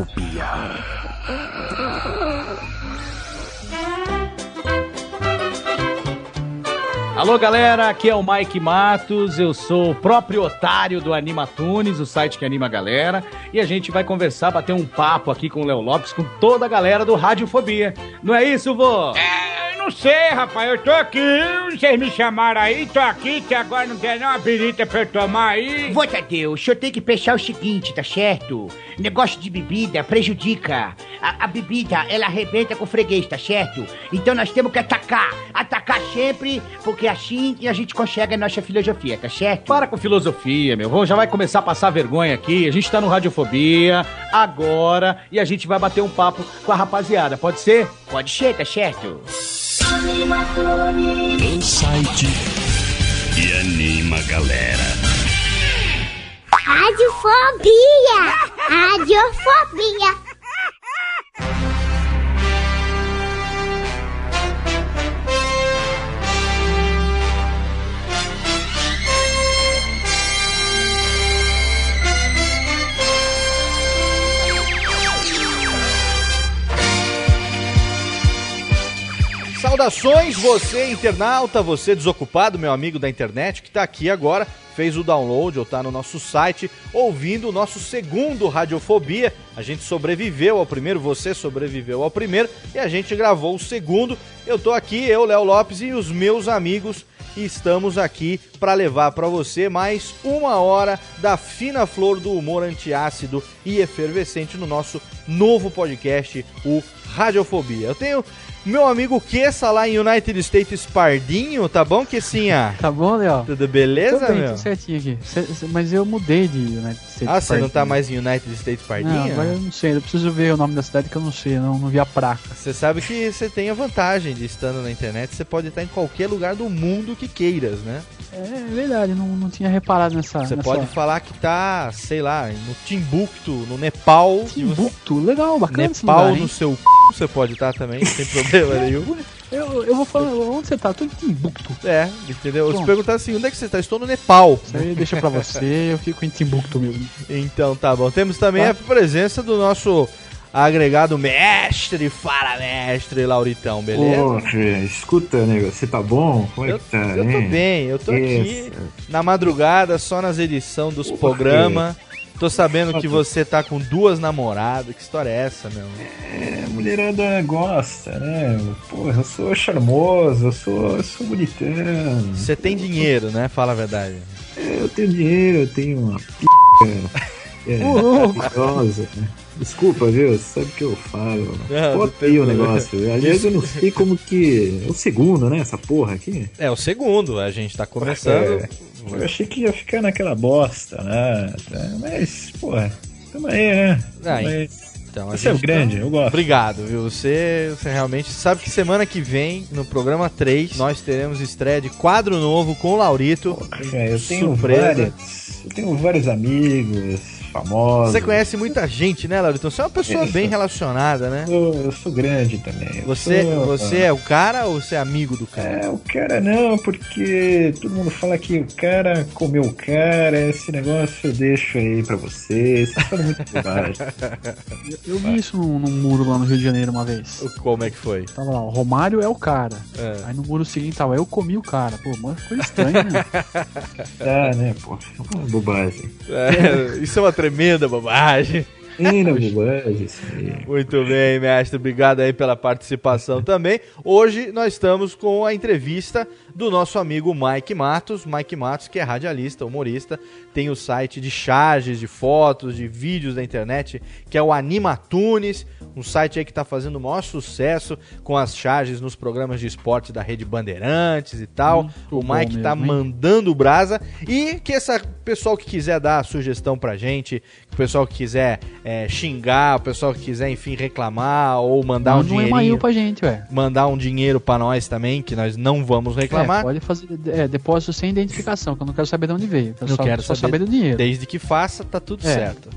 Radiofobia. Alô galera, aqui é o Mike Matos, eu sou o próprio otário do Animatunes, o site que anima a galera, e a gente vai conversar, bater um papo aqui com o Léo Lopes, com toda a galera do Radiofobia. Não é isso, vô? É, não sei, rapaz, eu tô aqui, vocês me chamaram aí, tô aqui, que agora não tem nenhuma birita pra eu tomar aí. Vô Tadeu, o senhor tem que pensar o seguinte, tá certo? Negócio de bebida prejudica. A, a bebida, ela arrebenta com o freguês, tá certo? Então nós temos que atacar. Atacar sempre, porque assim a gente consegue a nossa filosofia, tá certo? Para com filosofia, meu. Vamos, já vai começar a passar vergonha aqui. A gente tá no Radiofobia agora e a gente vai bater um papo com a rapaziada. Pode ser? Pode ser, tá certo? O site que anima a galera. Radiofobia! Radiofobia! Saudações, você internauta, você desocupado, meu amigo da internet, que está aqui agora, fez o download ou está no nosso site, ouvindo o nosso segundo Radiofobia. A gente sobreviveu ao primeiro, você sobreviveu ao primeiro e a gente gravou o segundo. Eu tô aqui, eu, Léo Lopes e os meus amigos e estamos aqui para levar para você mais uma hora da fina flor do humor antiácido e efervescente no nosso novo podcast, o Radiofobia. Eu tenho meu amigo Kessa lá em United States Pardinho, tá bom, Kessinha? Tá bom, Léo? Tudo beleza, Tô bem, meu? tudo certinho aqui. Mas eu mudei de United States. Ah, você não tá mais em United States Pardinho? Não, agora eu não sei. Eu preciso ver o nome da cidade que eu não sei. Não, não vi a placa. Você sabe que você tem a vantagem de estando na internet, você pode estar em qualquer lugar do mundo que queiras, né? É verdade, eu não, não tinha reparado nessa. Você nessa... pode falar que tá, sei lá, no Timbuktu, no Nepal. Timbuktu, legal, bacana Nepal lugar, no seu c... você pode estar também, sem problema nenhum. Eu, eu vou falar, onde você tá? Tô em Timbuktu. É, entendeu? Eu te Pronto. perguntar assim, onde é que você tá? Estou no Nepal. Isso aí deixa pra você, eu fico em Timbuktu mesmo. Então tá bom. Temos também Tá. a presença do nosso agregado mestre, fala mestre, Lauritão, beleza? Pô, Fê, escuta, nego, você tá bom? Como é Eu, que tá? eu tô bem, eu tô aqui Isso. na madrugada, só nas edições dos programas. Tô sabendo que você tá com duas namoradas. Que história é essa, meu? É, mulherada gosta, né? Porra, eu sou charmoso, eu sou, eu sou bonitão. Você tem dinheiro, né? Fala a verdade. É, eu tenho dinheiro, eu tenho uma p. É, né? Desculpa, viu? Você sabe o que eu falo. Tem aí o negócio. Aliás, eu não sei como que. É o segundo, né? Essa porra aqui. É o segundo, a gente tá começando. É, eu achei que ia ficar naquela bosta, né? Mas, porra, tamo aí, né? Tamo Ah, aí. Então, Você é tá- grande, eu gosto. Obrigado, viu? Você, você realmente sabe que semana que vem, no programa 3, nós teremos estreia de quadro novo com o Laurito. É, eu tenho Surpresa. vários. Eu tenho vários amigos famosos. Você conhece muita gente, né, Laurito? Você é uma pessoa Isso. bem relacionada, né? Eu, eu sou grande também. Você, sou- você é o cara ou você é amigo do cara? É, o cara não, porque todo mundo fala que o cara comeu o cara, esse negócio eu deixo aí pra muito bobagem. Eu, eu vi isso num, num muro lá no Rio de Janeiro uma vez. Como é que foi? Tava lá, o Romário é o cara. É. Aí no muro seguinte tava, eu comi o cara. Pô, mano, coisa estranha, né? Ah, né, pô. Bobagem. É, isso é uma tremenda bobagem. Muito bem, mestre. Obrigado aí pela participação também. Hoje nós estamos com a entrevista do nosso amigo Mike Matos. Mike Matos, que é radialista, humorista, tem o site de charges, de fotos, de vídeos da internet, que é o Animatunes, um site aí que está fazendo o maior sucesso com as charges nos programas de esporte da Rede Bandeirantes e tal. Muito o Mike tá hein? mandando brasa e que essa pessoal que quiser dar sugestão pra gente, o pessoal que quiser é, xingar, o pessoal que quiser, enfim, reclamar ou mandar um Manda um dinheirinho e-mail pra gente, ué. mandar um dinheiro pra nós também, que nós não vamos reclamar. É, pode fazer é, depósito sem identificação, que eu não quero saber de onde veio. Eu, Eu só, quero só saber saber do dinheiro. Desde que faça, tá tudo É. certo.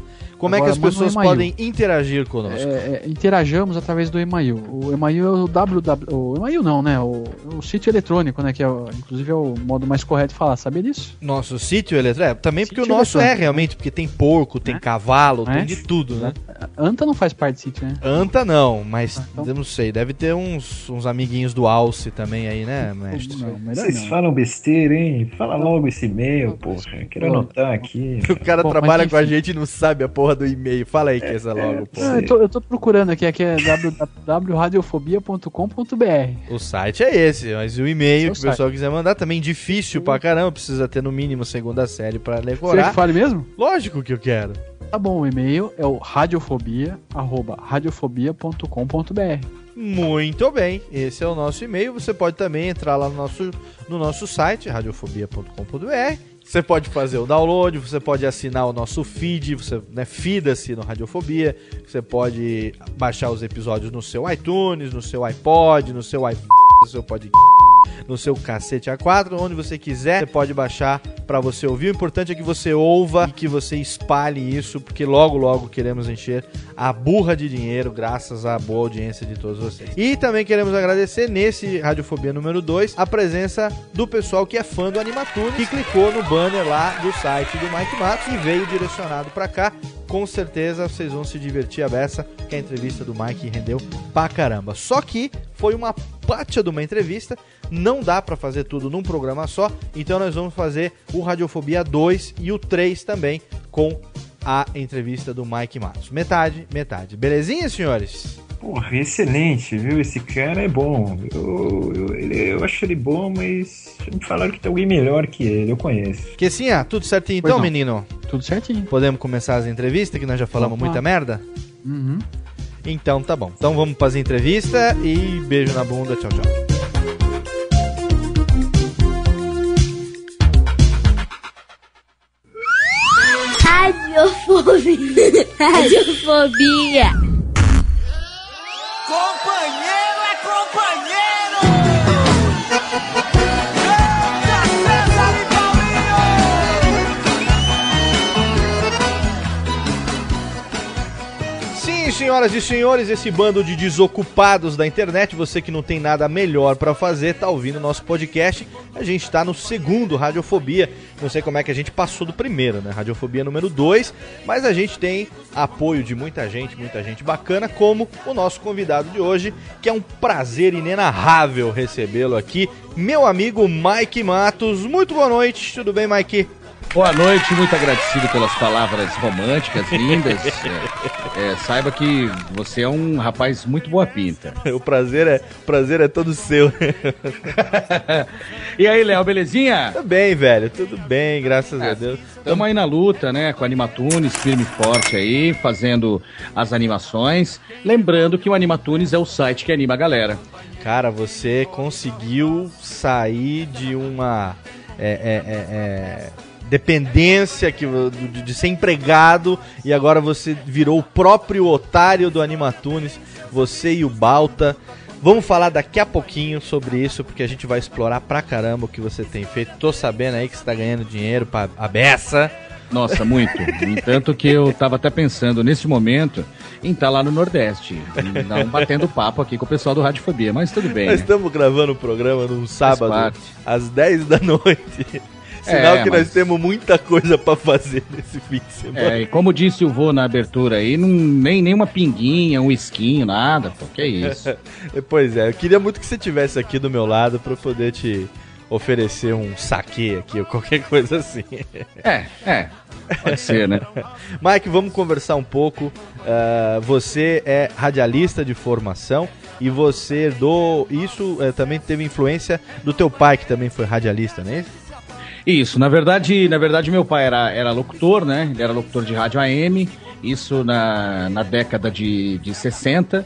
Como é que Agora, as pessoas podem interagir conosco? É, é, interajamos através do e-mail. O e-mail é o www. O e-mail não, né? O, o sítio eletrônico, né? Que é, o- inclusive é o modo mais correto de falar. Sabia disso? Nosso sítio eletrônico? Também porque Sítio o nosso é realmente, porque tem porco, tem É? cavalo, É? tem de tudo, né? Anta não faz parte do sítio, né? Anta não, mas Ah, então- eu não sei, deve ter uns, uns amiguinhos do Alce também aí, né, mestre? Não, melhor Vocês não. falam besteira, hein? Fala logo esse e-mail, porra. Quero Pô. anotar aqui. O cara Bom, trabalha com a gente e não sabe a porra do e-mail. Fala aí que essa logo, pô. Ah, eu, tô, eu tô procurando aqui, aqui é www.radiofobia.com.br. O site é esse, mas o e-mail Seu que o pessoal quiser mandar também difícil pra caramba, precisa ter no mínimo segunda série pra Você quer decorar. que fale mesmo? Lógico que eu quero. Tá bom, o e-mail é o radiofobia, arroba radiofobia.com.br. Muito bem, esse é o nosso e-mail. Você pode também entrar lá no nosso, no nosso site, radiofobia.com.br. Você pode fazer o download, você pode assinar o nosso feed, você né, fida-se no Radiofobia. Você pode baixar os episódios no seu iTunes, no seu iPod, no seu iPhone, no seu podcast, no seu cacete A4, onde você quiser, você pode baixar para você ouvir. O importante é que você ouva e que você espalhe isso, porque logo, logo queremos encher a burra de dinheiro, graças à boa audiência de todos vocês. E também queremos agradecer nesse Radiofobia número 2 a presença do pessoal que é fã do Animatunes, que clicou no banner lá do site do Mike Matos e veio direcionado para cá. Com certeza vocês vão se divertir a beça, que a entrevista do Mike rendeu pra caramba. Só que foi uma pátia de uma entrevista, não dá pra fazer tudo num programa só, então nós vamos fazer o Radiofobia 2 e o 3 também com a entrevista do Mike Matos. Metade, metade. Belezinha, senhores? Porra, excelente, viu? Esse cara é bom. Eu, eu, ele- eu acho ele bom, mas me falaram que tem alguém melhor que ele, eu conheço. Que sim, ah, tudo certinho Pois então, não. menino? Tudo certinho. Podemos começar as entrevistas, que nós já falamos Opa. muita merda? Uhum. Então tá bom. Então vamos fazer entrevista e beijo na bunda. Tchau, tchau. Radiofobia. Radiofobia. Compa! Senhoras e senhores, esse bando de desocupados da internet, você que não tem nada melhor pra fazer, tá ouvindo nosso podcast. A gente tá no segundo Radiofobia. Não sei como é que a gente passou do primeiro, né? Radiofobia número 2, mas a gente tem apoio de muita gente, muita gente bacana, como o nosso convidado de hoje, que é um prazer inenarrável recebê-lo aqui, meu amigo Mike Matos. Muito boa noite, tudo bem, Mike? Boa noite, muito agradecido pelas palavras românticas, lindas. É, é, saiba que você é um rapaz muito boa pinta. O prazer é, o prazer é todo seu. E aí, Léo, belezinha? Tudo bem, velho, tudo bem, graças a Deus. Estamos aí na luta, né, com a Animatunes, firme e forte aí, fazendo as animações. Lembrando que o Animatunes é o site que anima a galera. Cara, você conseguiu sair de uma é, é, é, é, dependência que, de, ser empregado e agora você virou o próprio otário do Animatunes, você e o Balta. Vamos falar daqui a pouquinho sobre isso, porque a gente vai explorar pra caramba o que você tem feito. Tô sabendo aí que você tá ganhando dinheiro pra a beça. Nossa, muito. No entanto que eu tava até pensando, nesse momento, em estar lá no Nordeste, um batendo papo aqui com o pessoal do Radiofobia, mas tudo bem, Nós né? estamos gravando o programa num sábado, às 10 da noite. Sinal É, que nós mas- temos muita coisa pra fazer nesse fim de semana. É, e como disse o vô na abertura aí, não, nem, nem uma pinguinha, um esquinho, nada, pô, que isso. Pois é, eu queria muito que você tivesse aqui do meu lado pra eu poder te oferecer um saque aqui ou qualquer coisa assim. É, é. Pode ser, né? Mike, vamos conversar um pouco. Uh, você é radialista de formação e você herdou isso uh, também teve influência do teu pai que também foi radialista, não é isso? Isso, na verdade, na verdade meu pai era, era locutor, né? Ele era locutor de rádio AM, isso na, na década de, de 60.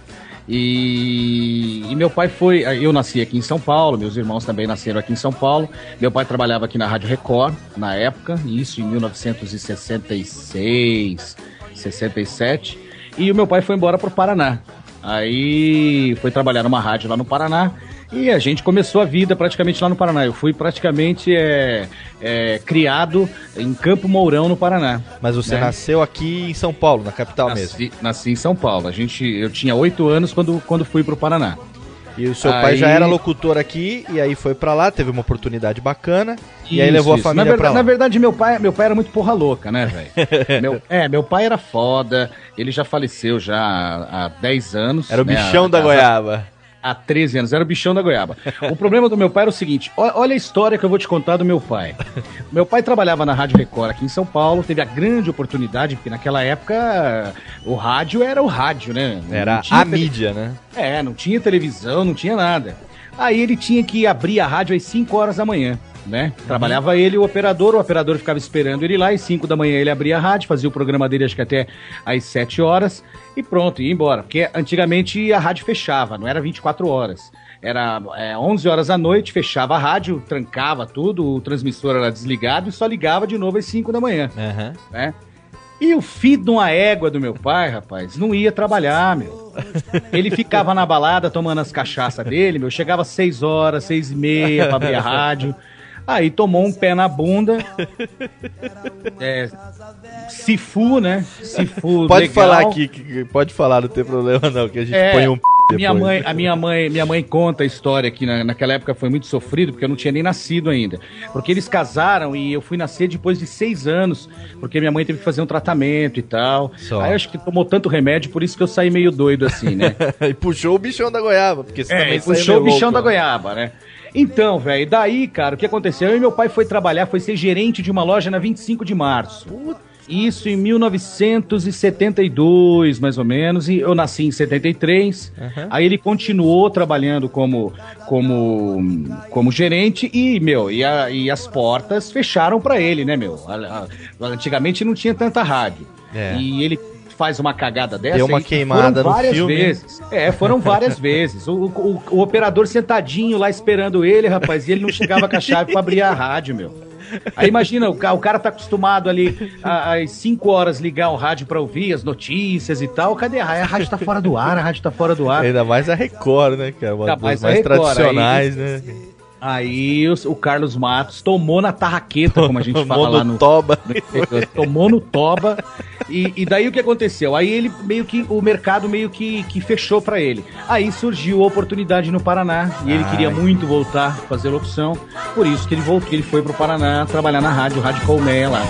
E, e, meu pai foi. Eu nasci aqui em São Paulo, meus irmãos também nasceram aqui em São Paulo. Meu pai trabalhava aqui na Rádio Record, na época, isso em 1966, 67. E o meu pai foi embora para o Paraná. Aí foi trabalhar numa rádio lá no Paraná. E a gente começou a vida praticamente lá no Paraná. Eu fui praticamente é, é, criado em Campo Mourão, no Paraná. Mas você né? nasceu aqui em São Paulo, na capital nasci, mesmo? Nasci em São Paulo. A gente, eu tinha oito anos quando, quando fui para o Paraná. E o seu aí... pai já era locutor aqui e aí foi para lá, teve uma oportunidade bacana isso, e aí levou isso. a família para lá. Na verdade, meu pai, meu pai era muito porra louca, né, velho? é, meu pai era foda, ele já faleceu já há, há 10 anos. Era o né, bichão a, da a, goiaba há 13 anos, era o bichão da goiaba. O problema do meu pai era o seguinte: olha a história que eu vou te contar do meu pai. Meu pai trabalhava na Rádio Record aqui em São Paulo, teve a grande oportunidade, porque naquela época o rádio era o rádio, né? Era a tele... mídia, né? É, não tinha televisão, não tinha nada. Aí ele tinha que abrir a rádio às 5 horas da manhã. Né? Uhum. Trabalhava ele e o operador, o operador ficava esperando ele lá, e 5 da manhã ele abria a rádio, fazia o programa dele acho que até às 7 horas, e pronto, ia embora. Porque antigamente a rádio fechava, não era 24 horas. Era é, 11 horas da noite, fechava a rádio, trancava tudo, o transmissor era desligado e só ligava de novo às 5 da manhã. Uhum. Né? E o filho de uma égua do meu pai, rapaz, não ia trabalhar, meu. Ele ficava na balada tomando as cachaças dele, meu. Chegava às 6 horas, 6 e meia pra abrir a rádio. Aí tomou um pé na bunda. É, Sifu, né? Sifu Pode legal. falar aqui, que, pode falar, não tem problema não, que a gente É, põe um minha mãe, a minha mãe, minha mãe conta a história que na, naquela época foi muito sofrido, porque eu não tinha nem nascido ainda. Porque eles casaram e eu fui nascer depois de seis anos, porque minha mãe teve que fazer um tratamento e tal. Só. Aí eu acho que tomou tanto remédio, por isso que eu saí meio doido assim, né? e puxou o bichão da goiaba, porque você É, também e saiu puxou o meio bichão louco, da né? goiaba, né? Então, velho, daí, cara, o que aconteceu? Eu e meu pai foi trabalhar, foi ser gerente de uma loja na 25 de março. Isso em 1972, mais ou menos, e eu nasci em 73. Uhum. Aí ele continuou trabalhando como, como, como gerente e, meu, e, a- e as portas fecharam pra ele, né, meu? Antigamente não tinha tanta rádio. É. E ele faz uma cagada dessa. Deu uma queimada foram no várias filme. vezes. É, foram várias vezes. O, o- o operador sentadinho lá esperando ele, rapaz, e ele não chegava com a chave pra abrir a rádio, meu. Aí imagina, o, o cara tá acostumado ali às 5 horas ligar o rádio pra ouvir as notícias e tal. Cadê a rádio? A rádio tá fora do ar, a rádio tá fora do ar. Ainda mais a Record, né, cara? Uma Ainda das mais mais, Record, tradicionais, aí- né? Aí os- o Carlos Matos tomou na tarraqueta, como a gente fala Tomou lá no toba. tomou no toba. E, e daí o que aconteceu? Aí ele meio que o mercado meio que, que fechou pra ele. Aí surgiu a oportunidade no Paraná e ele Ai. queria muito voltar a fazer locução. Por isso que ele voltou, que ele foi pro Paraná trabalhar na rádio, Rádio Colmeia lá.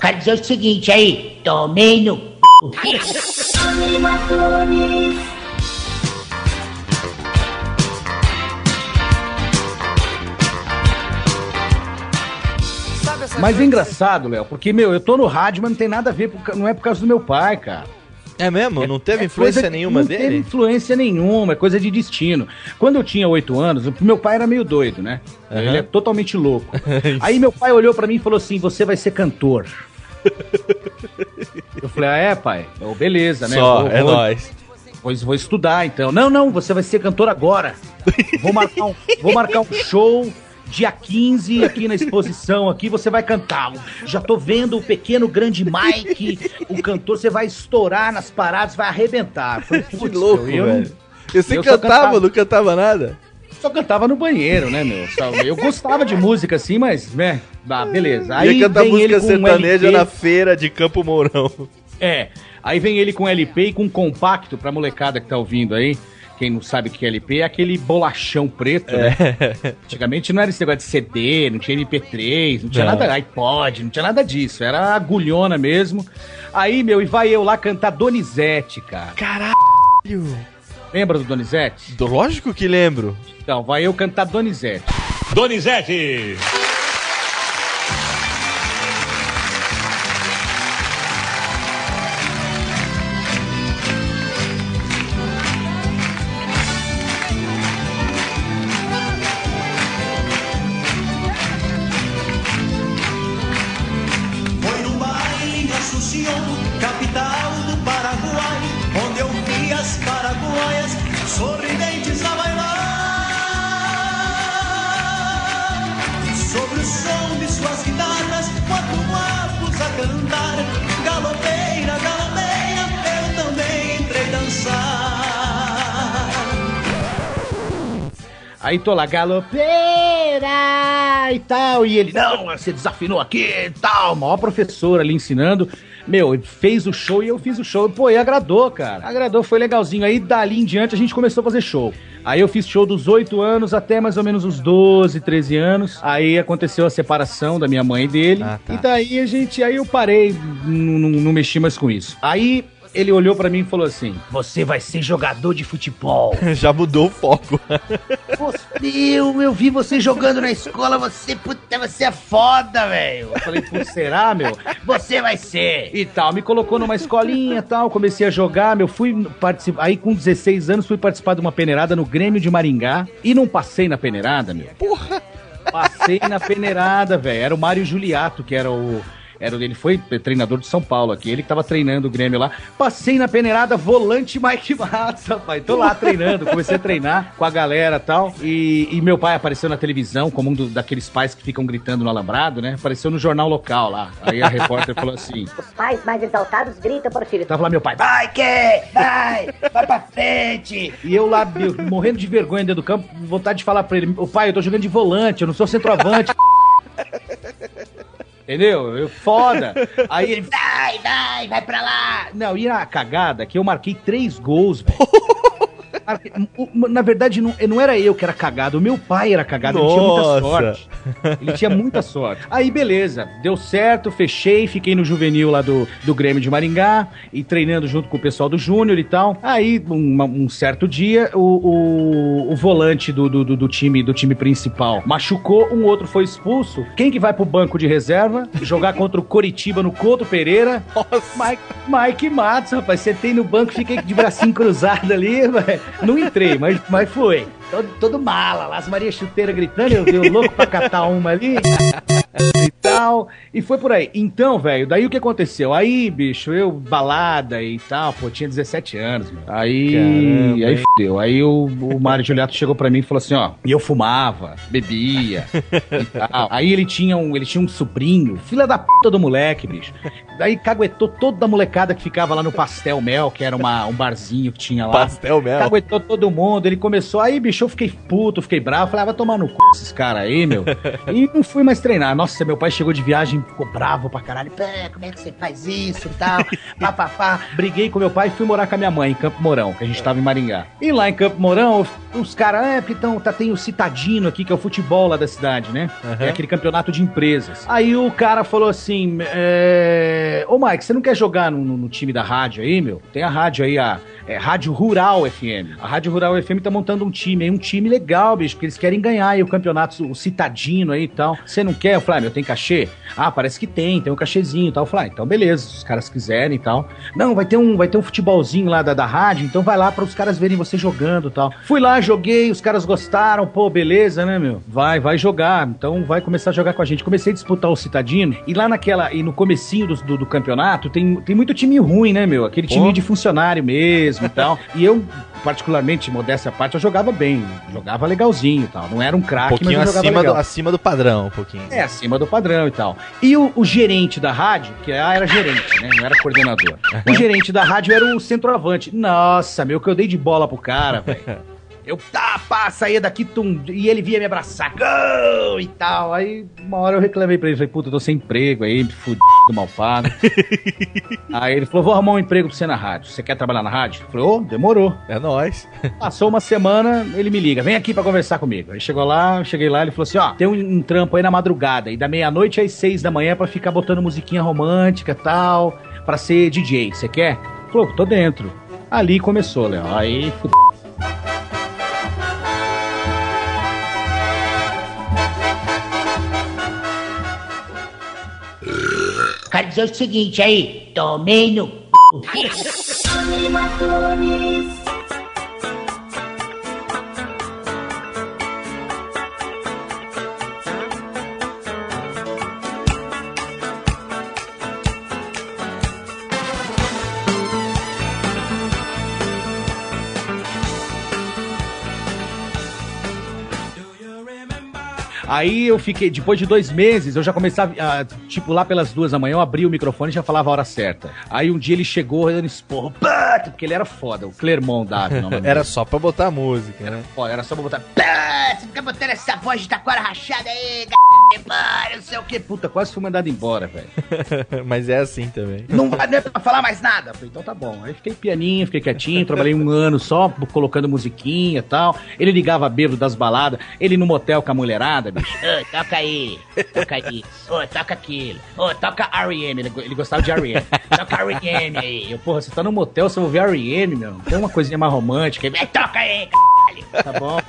Quero dizer o seguinte aí, tomei no Mas é engraçado, Léo, porque, meu, eu tô no rádio, mas não tem nada a ver, não é por causa do meu pai, cara. É mesmo? Não teve É influência nenhuma não dele? teve influência nenhuma, é coisa de destino. Quando eu tinha oito anos, meu pai era meio doido, né? Aham. Ele é totalmente louco. Aí meu pai olhou pra mim e falou assim: Você vai ser cantor. Eu falei: Ah, é, pai? Eu, beleza, né? Só, Vou- é vou- nóis. Pois vou estudar, então. Não, não, você vai ser cantor agora. Vou marcar um, vou marcar um show dia 15 aqui na exposição aqui, você vai cantar. Já tô vendo o pequeno grande Mike, o cantor, você vai estourar nas paradas, vai arrebentar. Eu Falei, Que "Putz, louco, eu velho. E você eu só cantava, cantava. não cantava nada? Só cantava no banheiro, né, meu? Eu gostava de música assim, mas, né, ah, beleza. Aí Ia cantar vem música um sertaneja LP. na feira de Campo Mourão. É. Aí vem ele com LP e com compacto pra molecada que tá ouvindo aí. quem não sabe o que é LP, é aquele bolachão preto, né? Antigamente não era esse negócio de CD, não tinha MP3, não tinha Não. nada, iPod, não tinha nada disso. Era agulhona mesmo. Aí, meu, e vai eu lá cantar Donizete, cara. Caralho! Lembra do Donizete? Lógico que lembro. Então, vai eu cantar Donizete. Donizete. Tô lá, galopeira e tal. E ele, não, você desafinou aqui e tal. Maior professor ali ensinando. Meu, fez o show e eu fiz o show. Pô, e agradou, cara. Agradou, foi legalzinho. Aí dali em diante a gente começou a fazer show. Aí eu fiz show dos 8 anos até mais ou menos os 12, 13 anos. Aí aconteceu a separação da minha mãe e dele. Ah, tá. E daí a gente, aí eu parei, não, não, não mexi mais com isso. Aí ele olhou pra mim e falou assim: Você vai ser jogador de futebol. Já mudou o foco. Meu, eu vi você jogando na escola, você, puta, você é foda, velho. Eu falei, pô, será, meu? Você vai ser. E tal, me colocou numa escolinha e tal, comecei a jogar, meu, fui participar, aí com 16 anos fui participar de uma peneirada no Grêmio de Maringá e não passei na peneirada, meu. Porra! Passei na peneirada, velho, era o Mário Juliato, que era o... Era, o- ele foi treinador de São Paulo aqui, ele que tava treinando o Grêmio lá. Passei na peneirada, volante Mike Matos, rapaz. Tô lá treinando, comecei a treinar com a galera e tal. E, meu pai apareceu na televisão, como um do- daqueles pais que ficam gritando no alambrado, né? Apareceu no jornal local lá. Aí a repórter falou assim: Os pais mais exaltados gritam para o filho. Tava lá meu pai, Vai, que? Vai, vai pra frente. E eu lá, meu, morrendo de vergonha dentro do campo, vontade de falar pra ele, ô pai, eu tô jogando de volante, eu não sou centroavante. Entendeu? Eu, foda. Aí ele, Vai, vai, vai pra lá. não, e a cagada que eu marquei três gols, velho. O- Na verdade, não, não era eu que era cagado, o meu pai era cagado, ele tinha muita Nossa. sorte. Ele tinha muita sorte. Aí, beleza, deu certo, fechei, fiquei no juvenil lá do, do Grêmio de Maringá e treinando junto com o pessoal do Júnior e tal. Aí, uma- um, certo dia, o, o, o volante do, do, do- time do time principal machucou, um outro foi expulso. Quem que vai pro banco de reserva jogar contra o Coritiba no Couto Pereira? Mike, Mike Matos, rapaz, sentei no banco, fiquei de bracinho cruzado ali, velho. Não entrei, mas, mas foi. Todo, todo mala lá. As Maria Chuteira gritando, eu, eu louco pra catar uma ali e tal. E foi por aí. Então, velho, daí o que aconteceu? Aí, bicho, eu, balada e tal, pô, tinha 17 anos, meu. Aí, Caramba, aí fudeu. Aí o, o Mário Juliato chegou pra mim e falou assim, ó, e eu fumava, bebia e tal. Aí ele tinha um, ele tinha um sobrinho, filha da puta do moleque, bicho. Daí caguetou toda a molecada que ficava lá no Pastel Mel, que era uma, um barzinho que tinha lá. Pastel mel. Caguetou todo mundo, ele começou. Aí, bicho, eu fiquei puto, fiquei bravo. Falei, ah, vai tomar no c esses caras aí, meu. e não fui mais treinar. Nossa, meu pai chegou de viagem, ficou bravo pra caralho. Pé, como é que você faz isso e tal? pá, pá, pá. Briguei com meu pai e fui morar com a minha mãe em Campo Mourão, que a gente tava em Maringá. E lá em Campo Mourão, os caras, é, porque tão, tá, tem o Citadino aqui, que é o futebol lá da cidade, né? É aquele campeonato de empresas. Aí o cara falou assim: é... Ô Mike, você não quer jogar no- no time da rádio aí, meu? Tem a rádio aí, a é, Rádio Rural FM. A Rádio Rural FM tá montando um time aí, um time legal, bicho, porque eles querem ganhar aí o campeonato, o Citadino aí e tal. Você não quer? Eu falei, ah, meu, tem cachê? Ah, parece que tem, tem um cachezinho e tal. Eu falei, ah, então beleza, se os caras quiserem e tal. Não, vai ter um, vai ter um futebolzinho lá da, da rádio, então vai lá para os caras verem você jogando e tal. Fui lá, joguei, os caras gostaram, pô, beleza, né, meu? Vai, vai jogar, então vai começar a jogar com a gente. Comecei a disputar o Citadino e lá naquela, e no comecinho do, do, do campeonato tem, tem muito time ruim, né, meu? Aquele time Pô. de funcionário mesmo e tal. E eu, particularmente, modéstia à parte, eu jogava bem, jogava legalzinho e tal. Não era um Um craque, mas pouquinho eu jogava acima do, legal. acima do padrão, um pouquinho. É, acima do padrão e tal. E o, o gerente da rádio, que ah, era gerente, né? Não era coordenador. O gerente da rádio era o centroavante. Nossa, meu, que eu dei de bola pro cara, velho. Eu, tá, pá, saía daqui, tum, e ele via me abraçar, gol, e tal. Aí, uma hora eu reclamei pra ele, falei, puta, eu tô sem emprego aí, me fudido, mal pago. aí ele falou, vou arrumar um emprego pra você na rádio. Você quer trabalhar na rádio? Eu falei, ô, demorou. É nóis. Passou uma semana, ele me liga, vem aqui pra conversar comigo. Aí chegou lá, cheguei lá, ele falou assim, ó, tem um, um trampo aí na madrugada, e da meia-noite às seis da manhã pra ficar botando musiquinha romântica e tal, pra ser DJ, você quer? Falou, tô dentro. Ali começou, Léo, aí fudeu. Quero dizer o seguinte aí, tomei no Aí eu fiquei, depois de dois meses, eu já começava, a, tipo, lá pelas duas da manhã, eu abri o microfone e já falava a hora certa. Aí um dia ele chegou dando esporro, porque ele era foda, o Clermont dele. Era só pra botar música, né? Foda, era só pra botar. Ah, Você fica botando essa voz de taquara rachada aí, g... demônio, não sei o que. Puta, quase fui mandado embora, velho. Mas é assim também. Não vai não é pra falar mais nada. Falei, então tá bom. Aí fiquei pianinho, fiquei quietinho, trabalhei um ano só, colocando musiquinha e tal. Ele ligava bêbado das baladas, ele no motel com a mulherada, bicho. Ô, toca aí, toca isso, ô, toca aquilo, ô, toca R.E.M., ele, ele gostava de R.E.M., toca R.E.M. aí. Eu, porra, você tá no motel, você vai ouvir R.E.M., meu. Tem uma coisinha mais romântica. Ele, É, toca aí, Tá bom.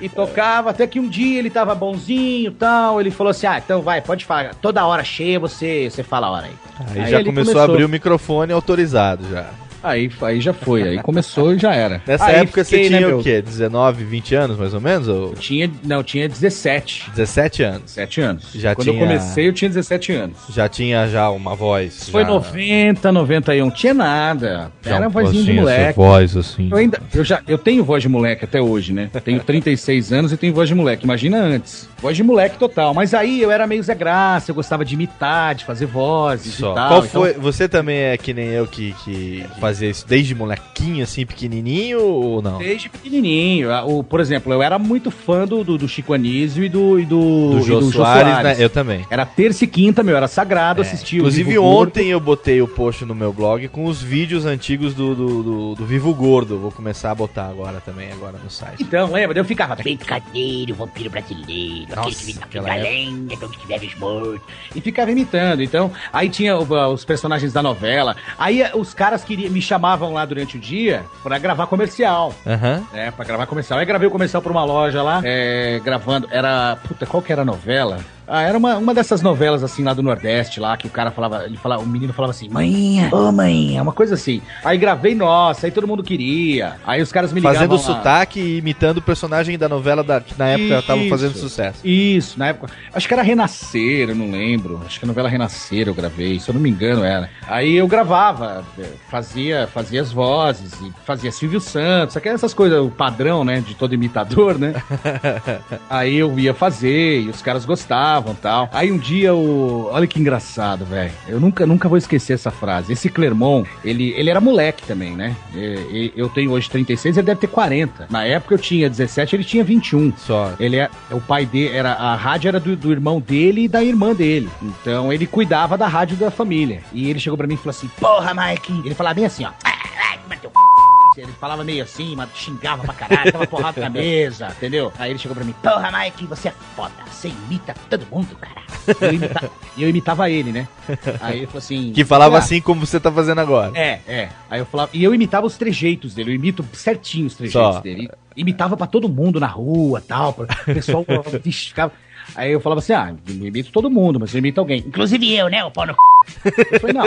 E tocava, até que um dia ele tava bonzinho e tal. Ele falou assim: Ah, então vai, pode falar. Toda hora cheia você, você fala a hora aí. Aí, já ele começou, a abrir o microfone autorizado já. Aí, aí já foi, aí começou e já era. Nessa Aí época fiquei, você né, tinha meu? o quê? 19, 20 anos mais ou menos? Ou Tinha, não, eu tinha 17. 17 anos? 17 anos. Já Quando tinha- eu comecei, eu tinha 17 anos. Já tinha já uma voz? Foi já... 90, 91, tinha nada. Já Era um vozinha de essa moleque. voz, assim. Eu ainda, eu já, eu tenho voz de moleque até hoje, né? Tenho 36 anos e tenho voz de moleque. Imagina antes. Voz de moleque total. Mas aí eu era meio Zé Graça, eu gostava de imitar, de fazer vozes Só. e tal. Qual então- foi? Você também é que nem eu que, que fazia isso desde molequinho, assim, pequenininho ou não? Desde pequenininho. Ah, O, por exemplo, eu era muito fã do, do, do Chico Anísio e do, e do, Do e Jô Soares, né? Eu também. Era terça e quinta, meu, era sagrado assistir o Inclusive Gordo. ontem eu botei o post no meu blog com os vídeos antigos do, do, do, do Vivo Gordo. Vou começar a botar agora também, agora no site. Então, lembra? Eu ficava. Brincadeiro, vampiro brasileiro, aquele que vive na aquela galenda, onde que vive os mortos. E ficava imitando. Então, aí tinha os personagens da novela. Aí eh, os caras queriam, me chamavam lá durante o dia pra gravar comercial. Aham. É, pra gravar comercial. Aí gravei o comercial pra uma loja lá, é, gravando. Era. Puta, qual que era a novela? Ah, era uma, uma dessas novelas assim lá do Nordeste, lá, que o cara falava, ele falava, o menino falava assim, manhinha, ô manhinha, uma coisa assim. Aí gravei, nossa, aí todo mundo queria. Aí os caras me ligavam. Fazendo o lá. sotaque e imitando o personagem da novela da, que na época tava fazendo sucesso. Isso, na época. Acho que era Renascer, eu não lembro. Acho que a novela Renascer eu gravei, se eu não me engano era. Aí eu gravava, fazia, fazia as vozes, fazia Silvio Santos, aquelas essas coisas, o padrão, né, de todo imitador, né? Aí eu ia fazer e os caras gostavam tal. Aí um dia o. Olha que engraçado, velho. Eu nunca, nunca vou esquecer essa frase. Esse Clermont, ele, ele era moleque também, né? Eu tenho hoje 36, ele deve ter 40. Na época eu tinha 17, ele tinha 21. Só. Ele é. O pai dele. Era, a rádio era do, do irmão dele e da irmã dele. Então ele cuidava da rádio da família. E ele chegou pra mim e falou assim: Porra, Mike! Ele falava bem assim, ó. "Ah, vai c***." Ele falava meio assim, mas xingava pra caralho, dava porrada na mesa, entendeu? Aí ele chegou pra mim, porra, Mike, você é foda, você imita todo mundo, cara. E eu, imita- eu imitava ele, né? Aí ele falou assim... Que falava "Ah, assim como você tá fazendo agora. É, é. Aí eu falava, e eu imitava os trejeitos dele, eu imito certinho os trejeitos Só. dele. Imitava pra todo mundo na rua, tal, o pessoal vixe, ficava Aí eu falava assim: "Ah, não imito todo mundo, mas eu imito alguém". Inclusive eu, né, o pau no c... Eu falei, não,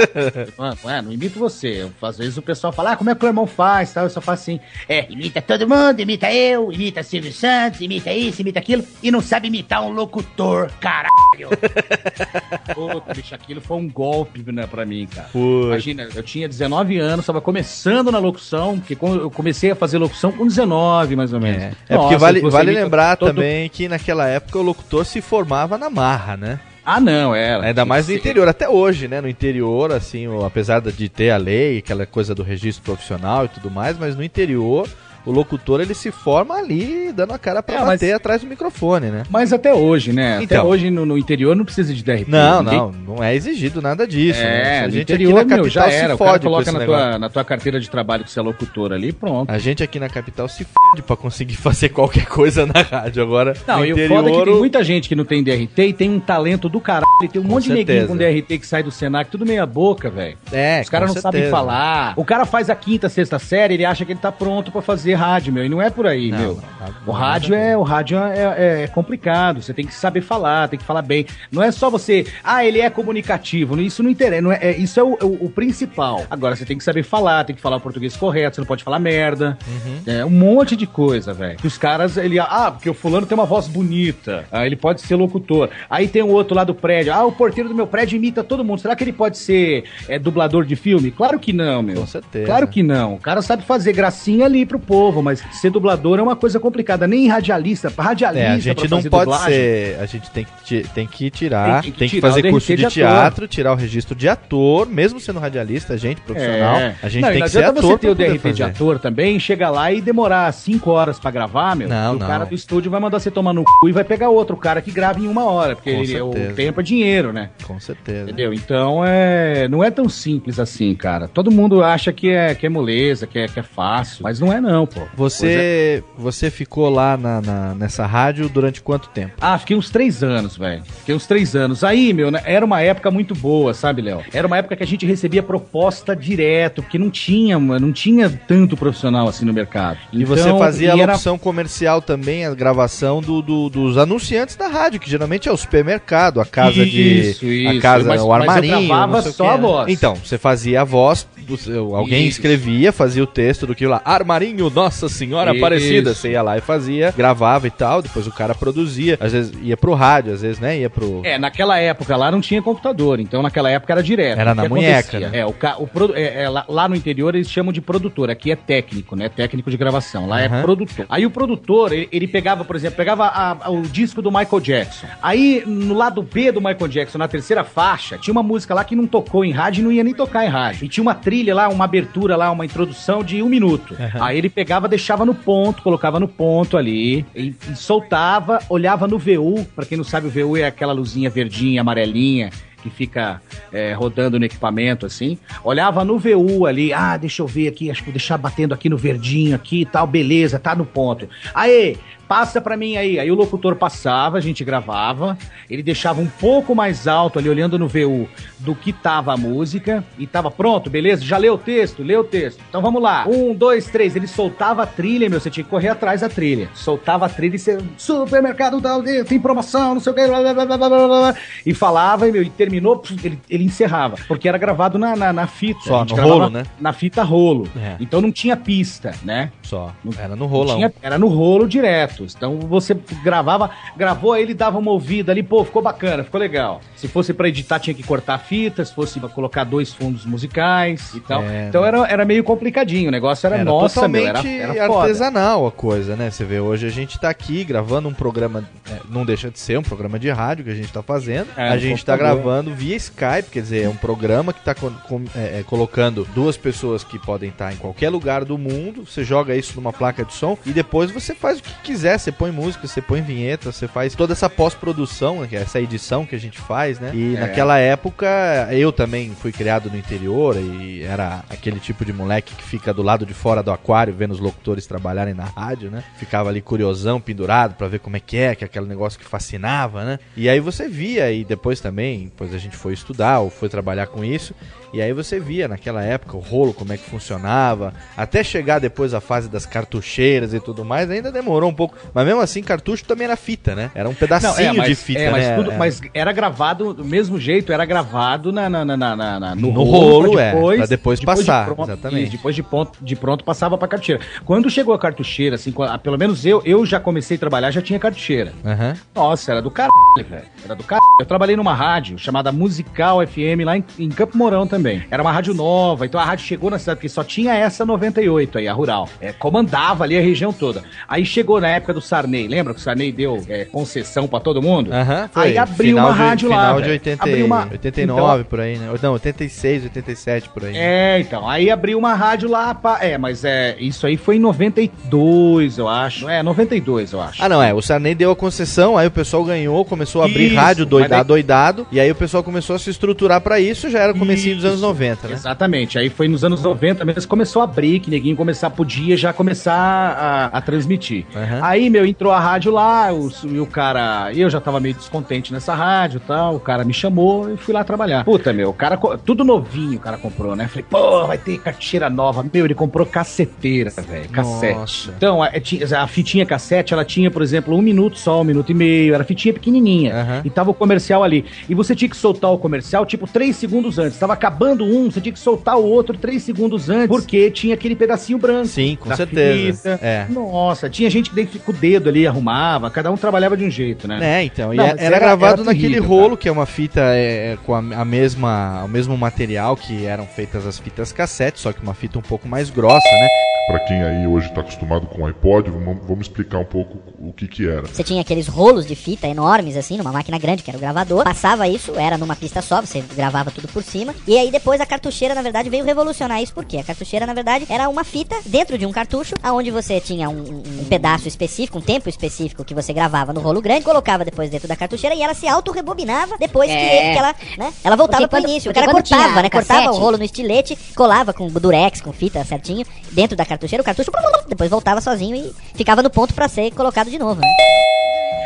mano, é, não imito você. Eu, às vezes o pessoal fala, ah, como é que o irmão faz? Tal, eu só faço assim. É, imita todo mundo, imita eu, imita Silvio Santos, imita isso, imita aquilo, e não sabe imitar um locutor, caralho. Puta, bicho, aquilo foi um golpe né, pra mim, cara. Imagina, eu tinha 19 anos, tava começando na locução, porque quando eu comecei a fazer locução com 19, mais ou menos. É, é porque Nossa, vale, vale lembrar todo- também que naquela época o locutor se formava na marra, né? Ah, não, era. Ainda mais no ser- interior, até hoje, né? No interior, assim, apesar de ter a lei, aquela coisa do registro profissional e tudo mais, mas no interior o locutor ele se forma ali, dando a cara pra É, mas- bater atrás do microfone, né? Mas até hoje, né? Então. até hoje no, no interior não precisa de DRT. Não, Ninguém- não, não é exigido nada disso. né? É, A no gente interior, aqui na meu, já capital era. se fode coloca na negócio. tua, na tua carteira de trabalho que você é locutor ali, pronto. A gente aqui na capital se fode pra conseguir fazer qualquer coisa na rádio. Agora, Não, no e o foda é que tem muita gente que não tem DRT e tem um talento do caralho. E tem um monte de neguinho certeza. com DRT que sai do Senac, tudo meia boca, velho. É, Os caras não sabem certeza. falar. O cara faz a quinta, sexta série, ele acha que ele tá pronto pra fazer rádio, meu. E não é por aí, Não, meu. não, O rádio é, o rádio é, é complicado. Você tem que saber falar, tem que falar bem. Não é só você, ah, ele é comunicativo. Isso não interessa. Não é, é- isso é o, o- o principal. Agora, você tem que saber falar, tem que falar o português correto, você não pode falar merda. Uhum. É um monte de coisa, velho. Os caras, ele, ah, porque o fulano tem uma voz bonita. Ah, ele pode ser locutor. Aí tem o outro lá do prédio. Ah, o porteiro do meu prédio imita todo mundo. Será que ele pode ser é, dublador de filme? Claro que não, meu. Com certeza. Claro que não. O cara sabe fazer gracinha ali pro povo, mas ser dublador é uma coisa complicada. Nem radialista. Radialista É, a gente não pode dublagem. ser. A gente tem que, tem que tirar, Tem tem que que, tirar fazer curso de de, teatro, tirar o registro de ator, mesmo sendo radialista, gente profissional. É. A gente não, tem não que ser ator você ter o DRT de fazer. ator também, chegar lá e demorar cinco horas pra gravar, meu. Não, e o não. cara do estúdio vai mandar você tomar no cu e vai pegar outro cara que grava em uma hora, porque ele, o tempo é dinheiro, né? Com certeza. Entendeu? Então é, não é tão simples assim, cara. Todo mundo acha que é, que é moleza, que é, que é fácil, mas não é não, pô. Você, você ficou lá na, na- nessa rádio durante quanto tempo? Ah, fiquei uns três anos, velho. Fiquei uns três anos. Aí, meu, né, era uma época muito boa, sabe, Léo? Era uma época que a gente recebia proposta direto, porque não tinha, não tinha tanto profissional assim no mercado. E você Então, fazia a e era- locução comercial também, a gravação do, do- dos anunciantes da rádio, que geralmente é o supermercado, a casa Isso, de. a isso. casa, Mas- o mas eu armarinho. gravava não sei o só a né? voz. Então, você fazia a voz, do seu- alguém Isso. escrevia, fazia o texto do que lá, armarinho, Nossa Senhora Isso. Aparecida. Você ia lá e fazia, gravava e tal, depois o cara produzia. Às vezes ia pro rádio, às vezes, né? Ia pro. É, naquela época lá não tinha computador, então naquela época era direto. Era na munheca, né? É, o, ca- o produ- é, é, lá, lá no interior eles chamam de produtor, aqui é técnico, né? Técnico de gravação, lá é Aham. produtor. Aí o produtor, ele, ele pegava, por exemplo, pegava a- a- o disco do Michael Jackson. Aí no lado B do Michael Jackson, na terceira faixa, tinha uma música lá que não tocou em rádio e não ia nem tocar em rádio. E tinha uma trilha lá, uma abertura lá, uma introdução de um minuto. Aí ele pegava, deixava no ponto, colocava no ponto ali, e, e soltava, olhava no VU, pra quem não sabe, o VU é aquela luzinha verdinha, amarelinha, que fica é, rodando no equipamento assim. Olhava no VU ali, ah, deixa eu ver aqui, acho que vou deixar batendo aqui no verdinho aqui e tal, beleza, tá no ponto. Aê, passa pra mim aí. Aí o locutor passava, a gente gravava, ele deixava um pouco mais alto ali, olhando no VU, do que tava a música, e tava pronto, beleza? Já leu o texto? Leu o texto. Então vamos lá. Um, dois, três. Ele soltava a trilha, meu, você tinha que correr atrás da trilha. Soltava a trilha e você, supermercado tem promoção, não sei o que, blá, blá, blá, blá, blá, blá, e falava, e, meu, e terminou, ele, ele encerrava. Porque era gravado na, na, na fita. Só, no rolo, né? Na fita rolo. É. Então não tinha pista, né? Só. Era no Não rolão. tinha- era no rolo direto. Então você gravava, gravou ele dava uma ouvida ali, pô, ficou bacana, ficou legal. Se fosse pra editar, tinha que cortar a fita, se fosse pra colocar dois fundos musicais e tal. É. Então era, era meio complicadinho, o negócio era, nossa, meu, totalmente era, era foda. artesanal a coisa, né? Você vê, hoje a gente tá aqui gravando um programa, é, não deixa de ser um programa de rádio que a gente tá fazendo. É, a gente tá gravando via Skype, quer dizer, é um programa que tá com- com- é, é, colocando duas pessoas que podem estar em qualquer lugar do mundo. Você joga isso numa placa de som e depois você faz o que quiser. Você põe música, você põe vinheta, você faz toda essa pós-produção, é essa edição que a gente faz, né? E É. naquela época eu também fui criado no interior e era aquele tipo de moleque que fica do lado de fora do aquário vendo os locutores trabalharem na rádio, né? Ficava ali curiosão, pendurado pra ver como é que é, que é aquele negócio que fascinava, né? E aí você via e depois também, depois a gente foi estudar ou foi trabalhar com isso, e aí você via naquela época o rolo como é que funcionava, até chegar depois a fase das cartucheiras e tudo mais, ainda demorou um pouco, mas mesmo assim cartucho também era fita, né? Era um pedacinho Não, é, mas, de fita, é, mas, né? tudo- É. mas era gravado do mesmo jeito, era gravado na, na, na, na- no, No rolo, rolo, pra é, pra depois de passar, pronto, exatamente. depois de pronto, de pronto passava pra cartucheira. Quando chegou a cartucheira, assim, pelo menos eu, eu já comecei a trabalhar, já tinha cartucheira. Aham. Nossa, era do caralho, velho. Era do caralho. Eu trabalhei numa rádio chamada Musical FM lá em, em Campo Mourão também. Era uma rádio nova, então a rádio chegou na cidade, porque só tinha essa 98 aí, a rural. É, comandava ali a região toda. Aí chegou na época época do Sarney, lembra que o Sarney deu é, concessão pra todo mundo? Aham, Aí abriu Final uma de- rádio lá. Final de velho. 80, Abriu uma- 89 por aí, né? Não, 86, 87 por aí. né? É, então, aí abriu uma rádio lá, pra... é, mas é, isso aí foi em 92, eu acho. É, 92, eu acho. Ah, não, é. O Sarney deu a concessão, aí o pessoal ganhou, começou a abrir Isso, rádio doidado, daí- doidado, e aí o pessoal começou a se estruturar pra isso, já era o comecinho dos anos Isso. 90, né? Exatamente, aí foi nos anos 90 mesmo, começou a abrir, que neguinho começar, podia já começar a, a transmitir. Aham. Aí, meu, entrou a rádio lá, o, e o cara, eu já tava meio descontente nessa rádio e tal, o cara me chamou e fui lá trabalhar. Puta, meu, o cara, tudo novinho o cara comprou, né? Falei, pô, vai ter carteira nova. Meu, ele comprou caceteira, velho, cassete. Nossa. Então, a, tinha- a fitinha cassete, ela tinha, por exemplo, um minuto só, um minuto e meio, era fitinha pequenininha. Aham. E tava o comercial ali. E você tinha que soltar o comercial, tipo, três segundos antes. Tava acabando um, você tinha que soltar o outro três segundos antes, porque tinha aquele pedacinho branco. Sim, com certeza. fita. É. Nossa, tinha gente que com o dedo ali arrumava, cada um trabalhava de um jeito, né? É, então, Não, era, mas era era- gravado era naquele terrível, rolo, que é uma fita é, com a, a mesma, o mesmo material que eram feitas as fitas cassete, só que uma fita um pouco mais grossa, né? Pra quem aí hoje tá acostumado com iPod, vamos, vamos explicar um pouco o que que era. Você tinha aqueles rolos de fita enormes, assim, numa máquina grande, que era o gravador. Passava isso, era numa pista só, você gravava tudo por cima. E aí depois a cartucheira, na verdade, veio revolucionar isso, porque a cartucheira, na verdade, era uma fita dentro de um cartucho, aonde você tinha um, um- um pedaço específico, um tempo específico que você gravava no rolo grande, colocava depois dentro da cartucheira e ela se auto-rebobinava depois que, É. que ela, né? Ela voltava pro quando- início. O porque cara cortava, né? Cortava o rolo no estilete, colava com durex, com fita certinho, dentro da cartucheira, o cartucho depois voltava sozinho e ficava no ponto pra ser colocado de novo, né?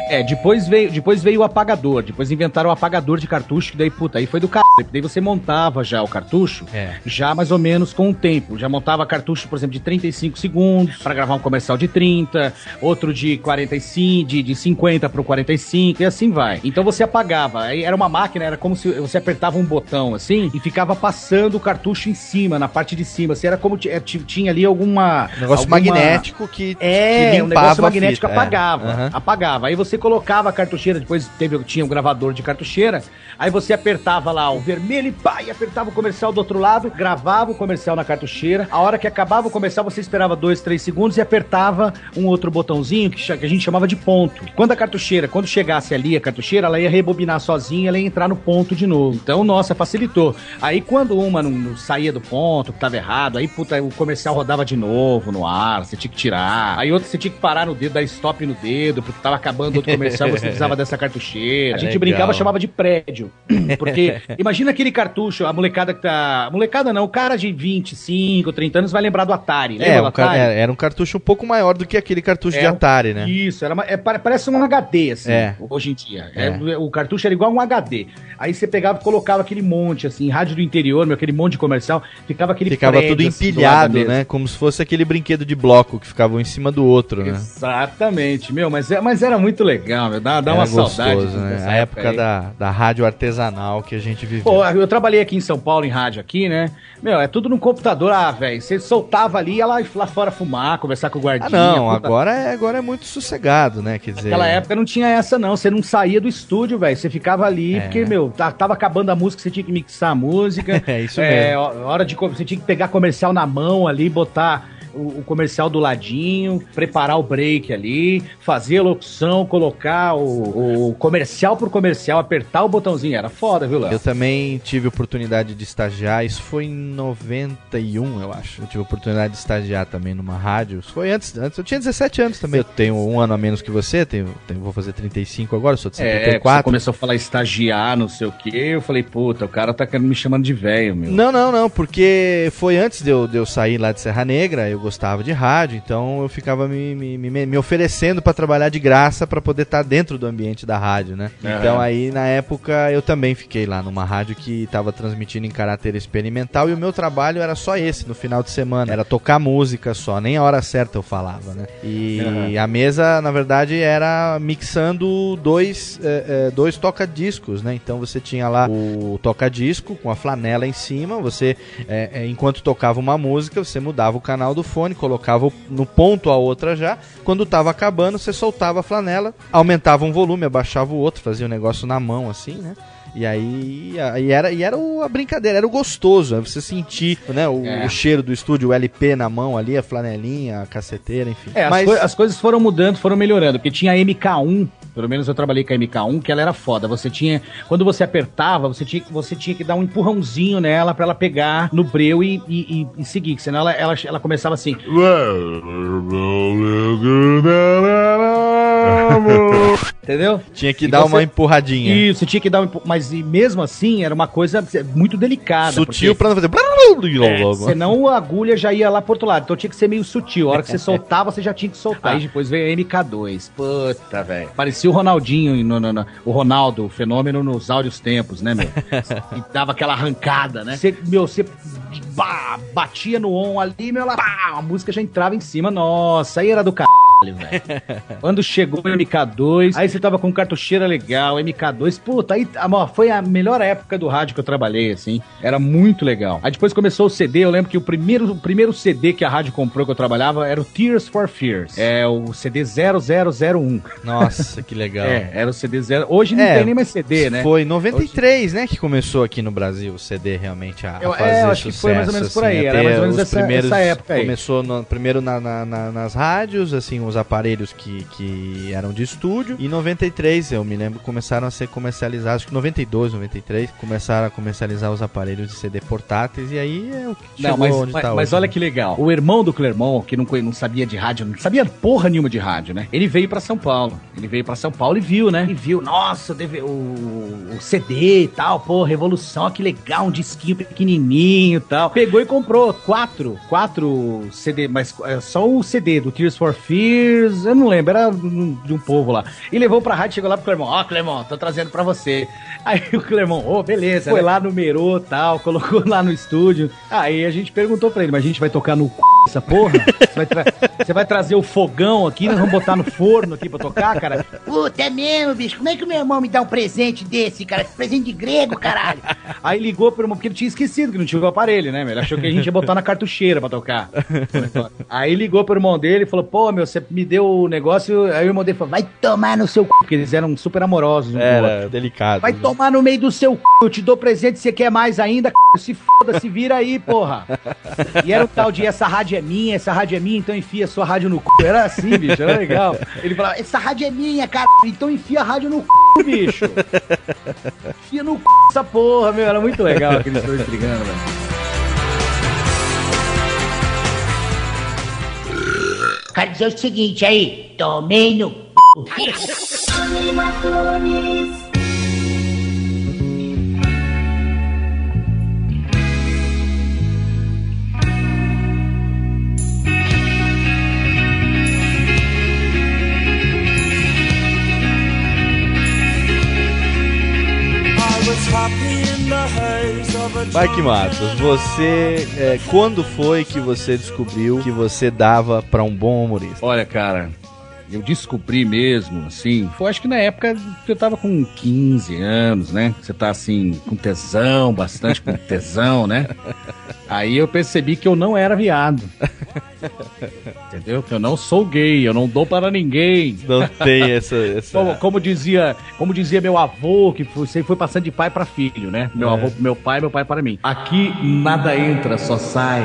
É, depois veio, depois veio o apagador. Depois inventaram o apagador de cartucho, que daí, puta, aí foi do caralho. Daí você montava já o cartucho, É. já mais ou menos com o tempo. Já montava cartucho, por exemplo, de 35 segundos, pra gravar um comercial de 30, outro de 45, de, de 50 pro 45, e assim vai. Então você apagava. Aí era uma máquina, era como se você apertava um botão assim e ficava passando o cartucho em cima, na parte de cima. Assim, era como t- é, t- tinha ali alguma. Um negócio alguma- magnético que, é, que um limpava negócio a magnético fita, é. apagava. Aham. Apagava. Aí você colocava a cartucheira, depois teve, tinha um gravador de cartucheira. Aí você apertava lá o vermelho e pá, e apertava o comercial do outro lado, gravava o comercial na cartucheira. A hora que acabava o comercial, você esperava dois, três segundos e apertava um outro botãozinho que, que a gente chamava de ponto. Quando a cartucheira, quando chegasse ali a cartucheira, ela ia rebobinar sozinha, ela ia entrar no ponto de novo. Então, nossa, facilitou. Aí quando uma não, não saía do ponto, que tava errado, aí puta, o comercial rodava de novo no ar, você tinha que tirar. Aí outra você tinha que parar no dedo, dar stop no dedo, porque tava acabando comercial, você precisava dessa cartucheira. A gente Legal. brincava, chamava de prédio. Porque imagina aquele cartucho, a molecada que tá. a Molecada não, o cara de 25, 30 anos vai lembrar do Atari. Lembra É, do Atari? é, era um cartucho um pouco maior do que aquele cartucho de É, Atari, né? Isso, era uma- é, pare- parece um HD, assim, É. hoje em dia. É. É, o cartucho era igual um HD. Aí você pegava e colocava aquele monte, assim, rádio do interior, meu, aquele monte de comercial, ficava aquele Ficava prédio, tudo assim, empilhado, mesa. né? Como se fosse aquele brinquedo de bloco que ficava um em cima do outro, né? Exatamente, meu, mas, é, mas era muito legal, meu, dá, dá Era uma saudade. gostoso, né? dessa A época da, da rádio artesanal que a gente viveu. Pô, eu trabalhei aqui em São Paulo, em rádio aqui, né? Meu, é tudo no computador, ah, velho. Você soltava ali, ia lá, lá fora fumar, conversar com o guardinha. ah, não, puta- agora é, agora é muito sossegado, né? Quer dizer, Naquela época não tinha essa, não. Você não saía do estúdio, velho. Você ficava ali, É. porque, meu, tá- tava acabando a música, você tinha que mixar a música. É isso É, mesmo. ho- hora de. Você tinha que pegar comercial na mão ali, botar. O, o comercial do ladinho, preparar o break ali, fazer a locução, colocar o, o comercial por comercial, apertar o botãozinho. Era foda, viu, Léo? Eu também tive oportunidade de estagiar, isso foi em 91, eu acho. Eu tive oportunidade de estagiar também numa rádio. Isso foi antes, antes eu tinha 17 anos também. Eu tenho um ano a menos que você, tenho, tenho- vou fazer 35 agora, sou de É, você 74. começou a falar estagiar, não sei o quê. Eu falei, puta, o cara tá me chamando de velho, meu. Não, não, não, porque foi antes de eu, de eu sair lá de Serra Negra, eu gostava de rádio, então eu ficava me, me, me, me oferecendo pra trabalhar de graça pra poder estar dentro do ambiente da rádio, né? Aham. Então aí na época eu também fiquei lá numa rádio que tava transmitindo em caráter experimental e o meu trabalho era só esse no final de semana, era tocar música só, nem a hora certa eu falava, né? E Aham. a mesa, na verdade, era mixando dois, eh, eh, dois toca-discos, né? Então você tinha lá o toca-disco com a flanela em cima, você, eh, eh, enquanto tocava uma música, você mudava o canal do fone, colocava no ponto a outra já. Quando tava acabando, você soltava a flanela, aumentava um volume, abaixava o outro, fazia o negócio na mão assim, né? E aí, aí era, e era o- a brincadeira, era o gostoso, né? Você sentir né, o, É. o cheiro do estúdio, o LP na mão ali, a flanelinha, a caceteira, enfim. É, as, Mas- coi- as coisas foram mudando, foram melhorando, porque tinha a MK1, pelo menos eu trabalhei com a MK1, que ela era foda. Você tinha, quando você apertava, você tinha, que- você tinha que dar um empurrãozinho nela pra ela pegar no breu e, e, e- e seguir, senão ela, ela, ela começava assim. Entendeu? Tinha que E dar você- uma empurradinha. Isso, você tinha que dar um empu- Mas e mesmo assim, era uma coisa muito delicada. Sutil porque- pra não fazer. É, senão a agulha já ia lá pro outro lado. Então tinha que ser meio sutil. A hora que você soltava, você já tinha que soltar. Aí depois veio a MK2. Puta, velho. Parecia o Ronaldinho, no, no- no- o Ronaldo, o fenômeno nos áureos tempos, né, meu? e dava aquela arrancada, né? Você, meu, você batia no on ali, meu, lá, pá, a música já entrava em cima. Nossa, aí era do caralho, velho. Quando chegou o MK2, aí você tava com cartucheira legal, MK2, puta, aí amor, foi a melhor época do rádio que eu trabalhei, assim. Era muito legal. Aí depois começou o CD, eu lembro que o primeiro, o primeiro CD que a rádio comprou que eu trabalhava era o Tears for Fears. É o CD 0001. Nossa, que legal. É, era o CD 0. Hoje não É, tem nem mais CD, né? Foi em 93, né, que começou aqui no Brasil o CD realmente a, a Eu- é, fazer eu acho que foi mais ou menos por aí, a era mais ou menos os essa- essa época aí. Começou no- primeiro na- na- na- nas rádios, assim, os aparelhos que, que eram de estúdio. E em 93, eu me lembro, começaram a ser comercializados, acho que 92, 93, começaram a comercializar os aparelhos de CD portáteis. E aí é o que Não, chegou mas, onde mas, tá mas hoje, olha né? que legal. O irmão do Clermont, que não, não sabia de rádio, não sabia porra nenhuma de rádio, né? Ele veio pra São Paulo. Ele veio pra São Paulo e viu, né? E viu, nossa, deve- o, o CD e tal, pô, Revolução, que legal, um disquinho pequenininho e tal. Pegou e comprou quatro, quatro CD, mas é, só o CD do Tears for Fears, eu não lembro, era de um povo lá. E levou pra rádio, chegou lá pro Clermont, ó, Clermont, tô trazendo pra você. Aí o Clermont, ô, beleza. Foi lá, numerou tal, colocou lá no estúdio. Aí a gente perguntou pra ele, mas a gente vai tocar no c... essa porra? Você vai, tra- você vai trazer o fogão aqui, nós vamos botar no forno aqui pra tocar, cara? Puta, é mesmo, bicho. Como é que o meu irmão me dá um presente desse, cara? Esse presente de grego, caralho. Aí ligou pro irmão, porque ele tinha esquecido que não tinha o aparelho, né, meu? Ele achou que a gente ia botar na cartucheira pra tocar. Aí ligou pro irmão dele e falou, pô, meu, você me deu o negócio. Aí o irmão dele falou, vai tomar no seu c... Porque eles eram super amorosos um. Era delicado. Vai tomar no meio do seu c... Eu te dou presente, você quer mais ainda, c... Se foda, se vira aí, porra. E era o tal de essa rádio é minha, essa rádio é minha, então enfia sua rádio no c... Era assim, bicho, era legal. Ele falava, essa rádio é minha, cara, então enfia a rádio no c... bicho. Enfia no c... essa porra, meu. Era muito legal aqueles dois brigando, velho. Quero dizer o seguinte aí, tomei no Mike Matos, você. é, quando foi que você descobriu que você dava pra um bom humorista? Olha, cara, eu descobri mesmo, assim, foi acho que na época que eu tava com 15 anos, né? Você tá assim, com tesão, bastante com tesão, né? Aí eu percebi que eu não era viado. Entendeu? Que eu não sou gay, eu não dou para ninguém. Não tem essa. essa... Como, como dizia, como dizia meu avô, que foi, foi passando de pai para filho, né? Meu É. avô pro meu pai, meu pai para mim. Aqui nada entra, só sai.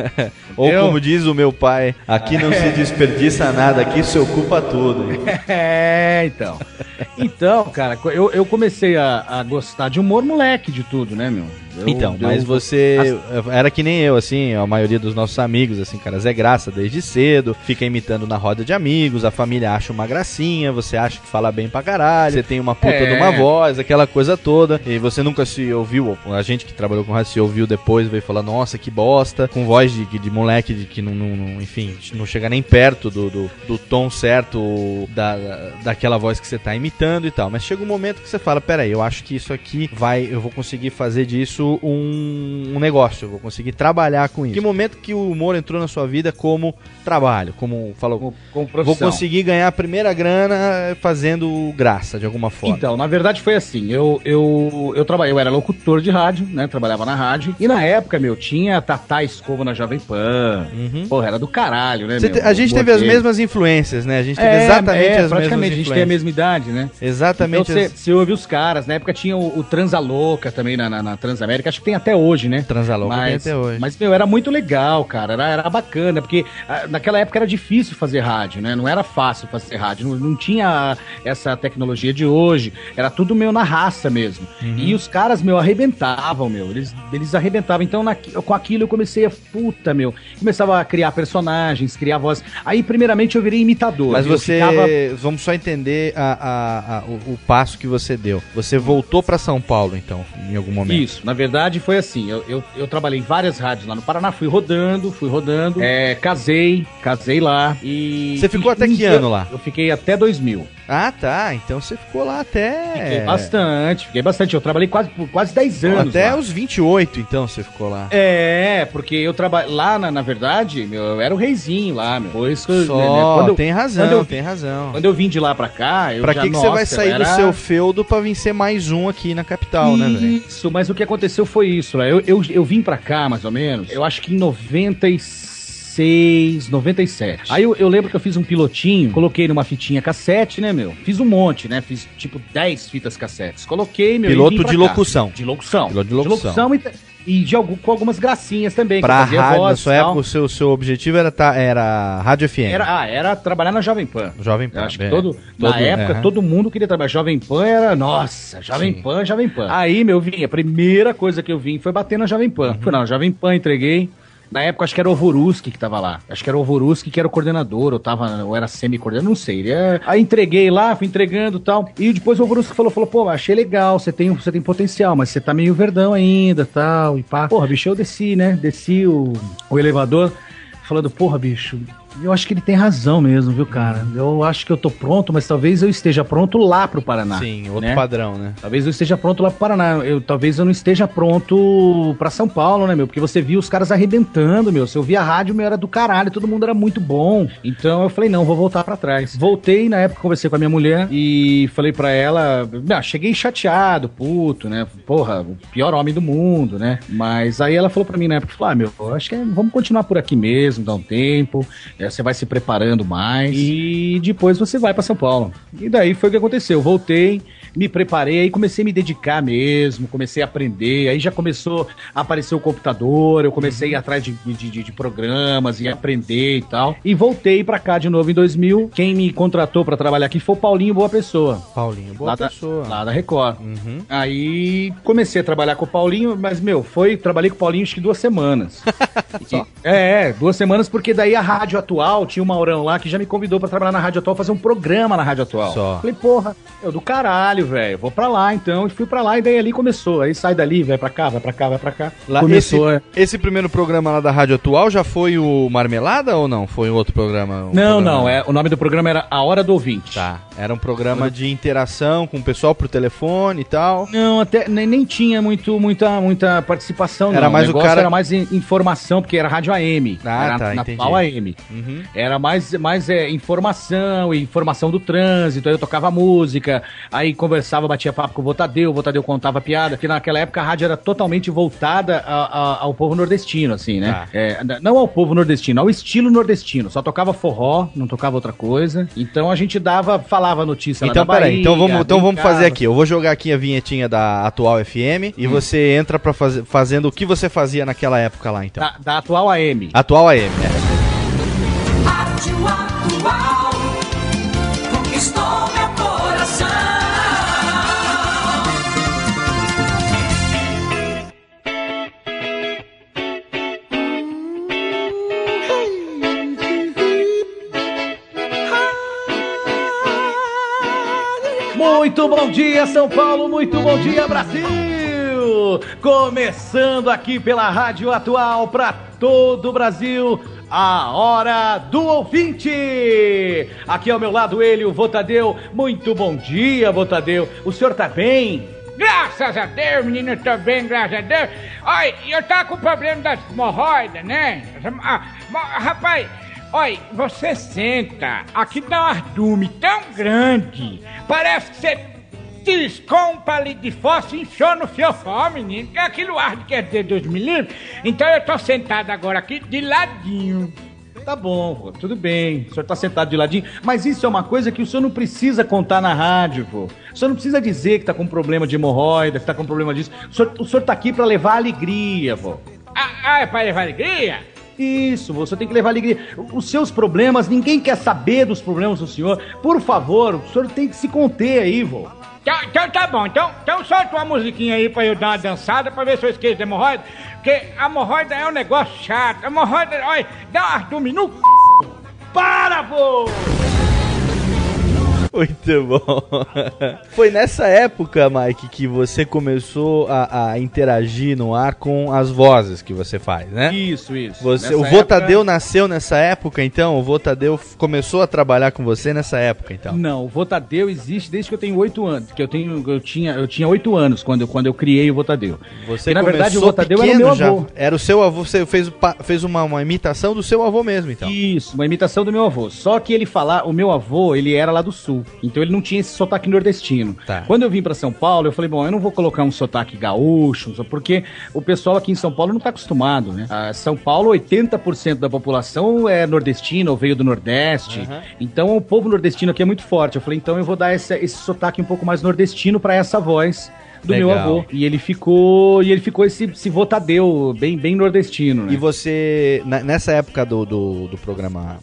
Ou Eu- como diz o meu pai, aqui não se desperdiça nada, aqui se ocupa tudo. É, então. Então, cara, eu, eu comecei a, a gostar de humor moleque de tudo, né, meu? Eu- então, eu- mas você era que nem eu, assim, a maioria dos nossos amigos, assim, cara, Zé Graça desde cedo, fica imitando na roda de amigos, a família acha uma gracinha, você acha que fala bem pra caralho, você tem uma puta É. de uma voz, aquela coisa toda, e você nunca se ouviu, a gente que trabalhou com rádio se ouviu depois, veio falar, nossa, que bosta, com voz de, de moleque de que não, não- não- enfim, não chega nem perto do, do, do tom certo da, daquela voz que você tá imitando e tal, mas chega um momento que você fala, peraí, eu acho que isso aqui vai, eu vou conseguir fazer disso um, um negócio, eu vou conseguir trabalhar com isso. Que momento que o humor entrou na sua vida como trabalho, como falou, como vou profissão. conseguir ganhar a primeira grana fazendo graça de alguma forma. Então, na verdade foi assim, eu, eu, eu trabalhei, eu era locutor de rádio, né, trabalhava na rádio, e na época, meu, tinha Tatá Escova na Jovem Pan, porra, era do caralho, né, te- a gente teve as mesmas influências, né? A gente teve É, exatamente é, as praticamente, a gente tem a mesma idade, né? Exatamente Então você as- ouve os caras, na época tinha o, o Transa Louca também na, na, na Transamérica, acho que tem até hoje, né? Transa Louca mas, tem até hoje. Mas, meu, era muito legal, cara, era, era bacana, porque ah, naquela época era difícil fazer rádio, né? Não era fácil fazer rádio, não, não tinha essa tecnologia de hoje, era tudo meio na raça mesmo. Uhum. E os caras, meu, arrebentavam, meu, eles, eles arrebentavam. Então, na- com aquilo eu comecei a, puta, meu, começava a criar personagens, criar voz. Aí, primeiramente, eu virei imitador. Mas eu você. ficava- Vamos só entender a- a- a- o, o passo que você deu. Você voltou pra São Paulo, então, em algum momento. Isso, na verdade foi assim. Eu, eu, eu trabalhei em várias rádios lá no Paraná, fui rodando, fui rodando. É, casei, casei lá e. Você ficou até que ano lá? Eu fiquei até 2000. Ah, tá. Então você ficou lá até. Fiquei bastante, fiquei bastante. Eu trabalhei quase por quase 10 anos. Até lá. os 28, então, você ficou lá. É, porque eu trabalho lá, na, na verdade, meu, eu era o reizinho lá, meu. Foi isso que eu- Só, né, quando eu- tem razão, quando eu- tem razão. Quando eu vim de lá pra cá, eu Pra já, que, que você vai nossa, sair eu do era- seu feudo pra vir ser mais um aqui na capital, né, velho? Isso, mas o que aconteceu foi isso. né? Eu, eu, eu vim pra cá, mais ou menos, eu acho que em 96, 97. Aí eu, eu lembro que eu fiz um pilotinho, coloquei numa fitinha cassete, né, meu? Fiz um monte, né? Fiz tipo 10 fitas cassetes. Coloquei, meu. Piloto de locução. De locução. Piloto de locução. e, e de algum, com algumas gracinhas também. Pra rádio, na voz sua e tal. época, o seu, seu objetivo era, tá, era Rádio FM. Era, ah, era trabalhar na Jovem Pan. Jovem Pan. Eu acho que é. todo, Todo- na época, todo mundo queria trabalhar. Jovem Pan era, nossa, Jovem Pan, Jovem Pan. Aí, meu, vim, a primeira coisa que eu vim foi bater na Jovem Pan. Uhum. Fui na Jovem Pan, entreguei. Na época, acho que era o Voruski que tava lá. Acho que era o Voruski que era o coordenador, ou, tava, ou era semi-coordenador, não sei. Ele é- Aí entreguei lá, fui entregando e tal. E depois o Voruski falou, falou, pô, achei legal, você tem, você tem potencial, mas você tá meio verdão ainda tal. E pá. Porra, bicho, eu desci, né? Desci o, o elevador, falando, porra, bicho, eu acho que ele tem razão mesmo, viu, cara? Eu acho que eu tô pronto, mas talvez eu esteja pronto lá pro Paraná. Sim, outro né? padrão, né? Talvez eu esteja pronto lá pro Paraná. Eu, talvez eu não esteja pronto pra São Paulo, né, meu? Porque você viu os caras arrebentando, meu. Se eu via a rádio, meu, era do caralho, todo mundo era muito bom. Então eu falei, não, vou voltar pra trás. Voltei, na época conversei com a minha mulher e falei pra ela, não, cheguei chateado, puto, né? Porra, o pior homem do mundo, né? Mas aí ela falou pra mim na época, falou, ah, meu, eu acho que é- vamos continuar por aqui mesmo, dar um tempo. É, você vai se preparando mais e depois você vai pra São Paulo. E daí foi o que aconteceu. Eu voltei, me preparei, aí comecei a me dedicar mesmo, comecei a aprender, aí já começou a aparecer o computador, eu comecei a ir atrás de, de, de- programas e aprender e tal. E voltei pra cá de novo em 2000. Quem me contratou pra trabalhar aqui foi o Paulinho Boa Pessoa. Paulinho, boa lá pessoa. Da, lá da Record. Uhum. Aí comecei a trabalhar com o Paulinho, mas, meu, foi. Trabalhei com o Paulinho acho que duas semanas. E- é, é, duas semanas, porque daí a Rádio Atual, tinha o Maurão lá que já me convidou pra trabalhar na Rádio Atual, fazer um programa na Rádio Atual. Só. Falei, porra, eu do caralho, velho. Vou pra lá então. E fui pra lá e daí ali começou. Aí sai dali, vai pra cá, vai pra cá, vai pra cá. Lá, começou, esse, é. esse primeiro programa lá da Rádio Atual já foi o Marmelada ou não? Foi um outro programa? um Não, programa- não, é, o nome do programa era A Hora do Ouvinte. Tá, era um programa de interação com o pessoal pro telefone e tal. Não, até nem, nem tinha muito, muita, muita participação, Era não. mais o negócio cara- era mais in- informação, porque era rádio AM. Ah, era tá, na entendi. atual AM. Uhum. Era mais, mais é, informação, informação do trânsito, aí eu tocava música, aí conversava, batia papo com o Votadeu, o Votadeu contava piada, que naquela época a rádio era totalmente voltada a- a- ao povo nordestino, assim, né? Tá. É, não ao povo nordestino, ao estilo nordestino. Só tocava forró, não tocava outra coisa. Então a gente dava, falava notícia lá Então, da peraí, Bahia, então vamos, então vamos fazer aqui. Eu vou jogar aqui a vinhetinha da Atual FM e você entra para fazer fazendo o que você fazia naquela época lá, então. Da, da atual AM. Atual AM, é. Rádio Atual Muito bom dia, São Paulo. Muito bom dia, Brasil. Começando aqui pela Rádio Atual para todo o Brasil. A hora do ouvinte! Aqui ao meu lado ele, o Votadeu. Muito bom dia, Votadeu. O senhor tá bem? Graças a Deus, menino, eu tô bem, graças a Deus. Olha, eu tava com problema das hemorroidas, né? Ah, rapaz, olha, você senta, aqui dá um ardume tão grande, parece que você tiscou um palito de fósforo e encheu no fiofó, menino, que aquilo arde quer dizer 2 milímetros. Então eu tô sentado agora aqui de ladinho. Tá bom, vô, tudo bem. O senhor tá sentado de ladinho. Mas isso é uma coisa que o senhor não precisa contar na rádio, vô. O senhor não precisa dizer que tá com problema de hemorroida, que tá com problema disso. O senhor, o senhor tá aqui pra levar alegria, vô. Ah, ah, é pra levar alegria? Isso, você tem que levar alegria. Os seus problemas, ninguém quer saber dos problemas do senhor. Por favor, o senhor tem que se conter aí, vô. Então, então tá bom, então, então solta uma musiquinha aí pra eu dar uma dançada pra ver se eu esqueço da hemorroida. Porque a hemorroida é um negócio chato. A hemorroida, olha, dá um ardume no c... Para, vô! Muito bom. Foi nessa época, Mike, que você começou a, a interagir no ar com as vozes que você faz, né? Isso, isso. Você, Nessa o época- Votadeu nasceu nessa época, então? O Votadeu começou a trabalhar com você nessa época, então? Não, o Votadeu existe desde que eu tenho oito anos. Que eu tenho, eu tinha, eu tinha oito anos quando, eu- quando eu criei o Votadeu. Você E, na verdade o Votadeu era o meu já. avô. Era o seu avô, você fez, fez uma, uma imitação do seu avô mesmo, então? Isso, uma imitação do meu avô. Só que ele falar, o meu avô, ele era lá do sul. Então ele não tinha esse sotaque nordestino. Tá. Quando eu vim pra São Paulo, eu falei, bom, eu não vou colocar um sotaque gaúcho, porque o pessoal aqui em São Paulo não tá acostumado, né? Ah, São Paulo, 80% da população é nordestina ou veio do Nordeste. Aham. Então o povo nordestino aqui é muito forte. Eu falei, então eu vou dar esse, esse sotaque um pouco mais nordestino pra essa voz do meu Legal. avô. E ele ficou, e ele ficou esse, esse votadeu bem, bem nordestino, né? E você, nessa época do, do, do programa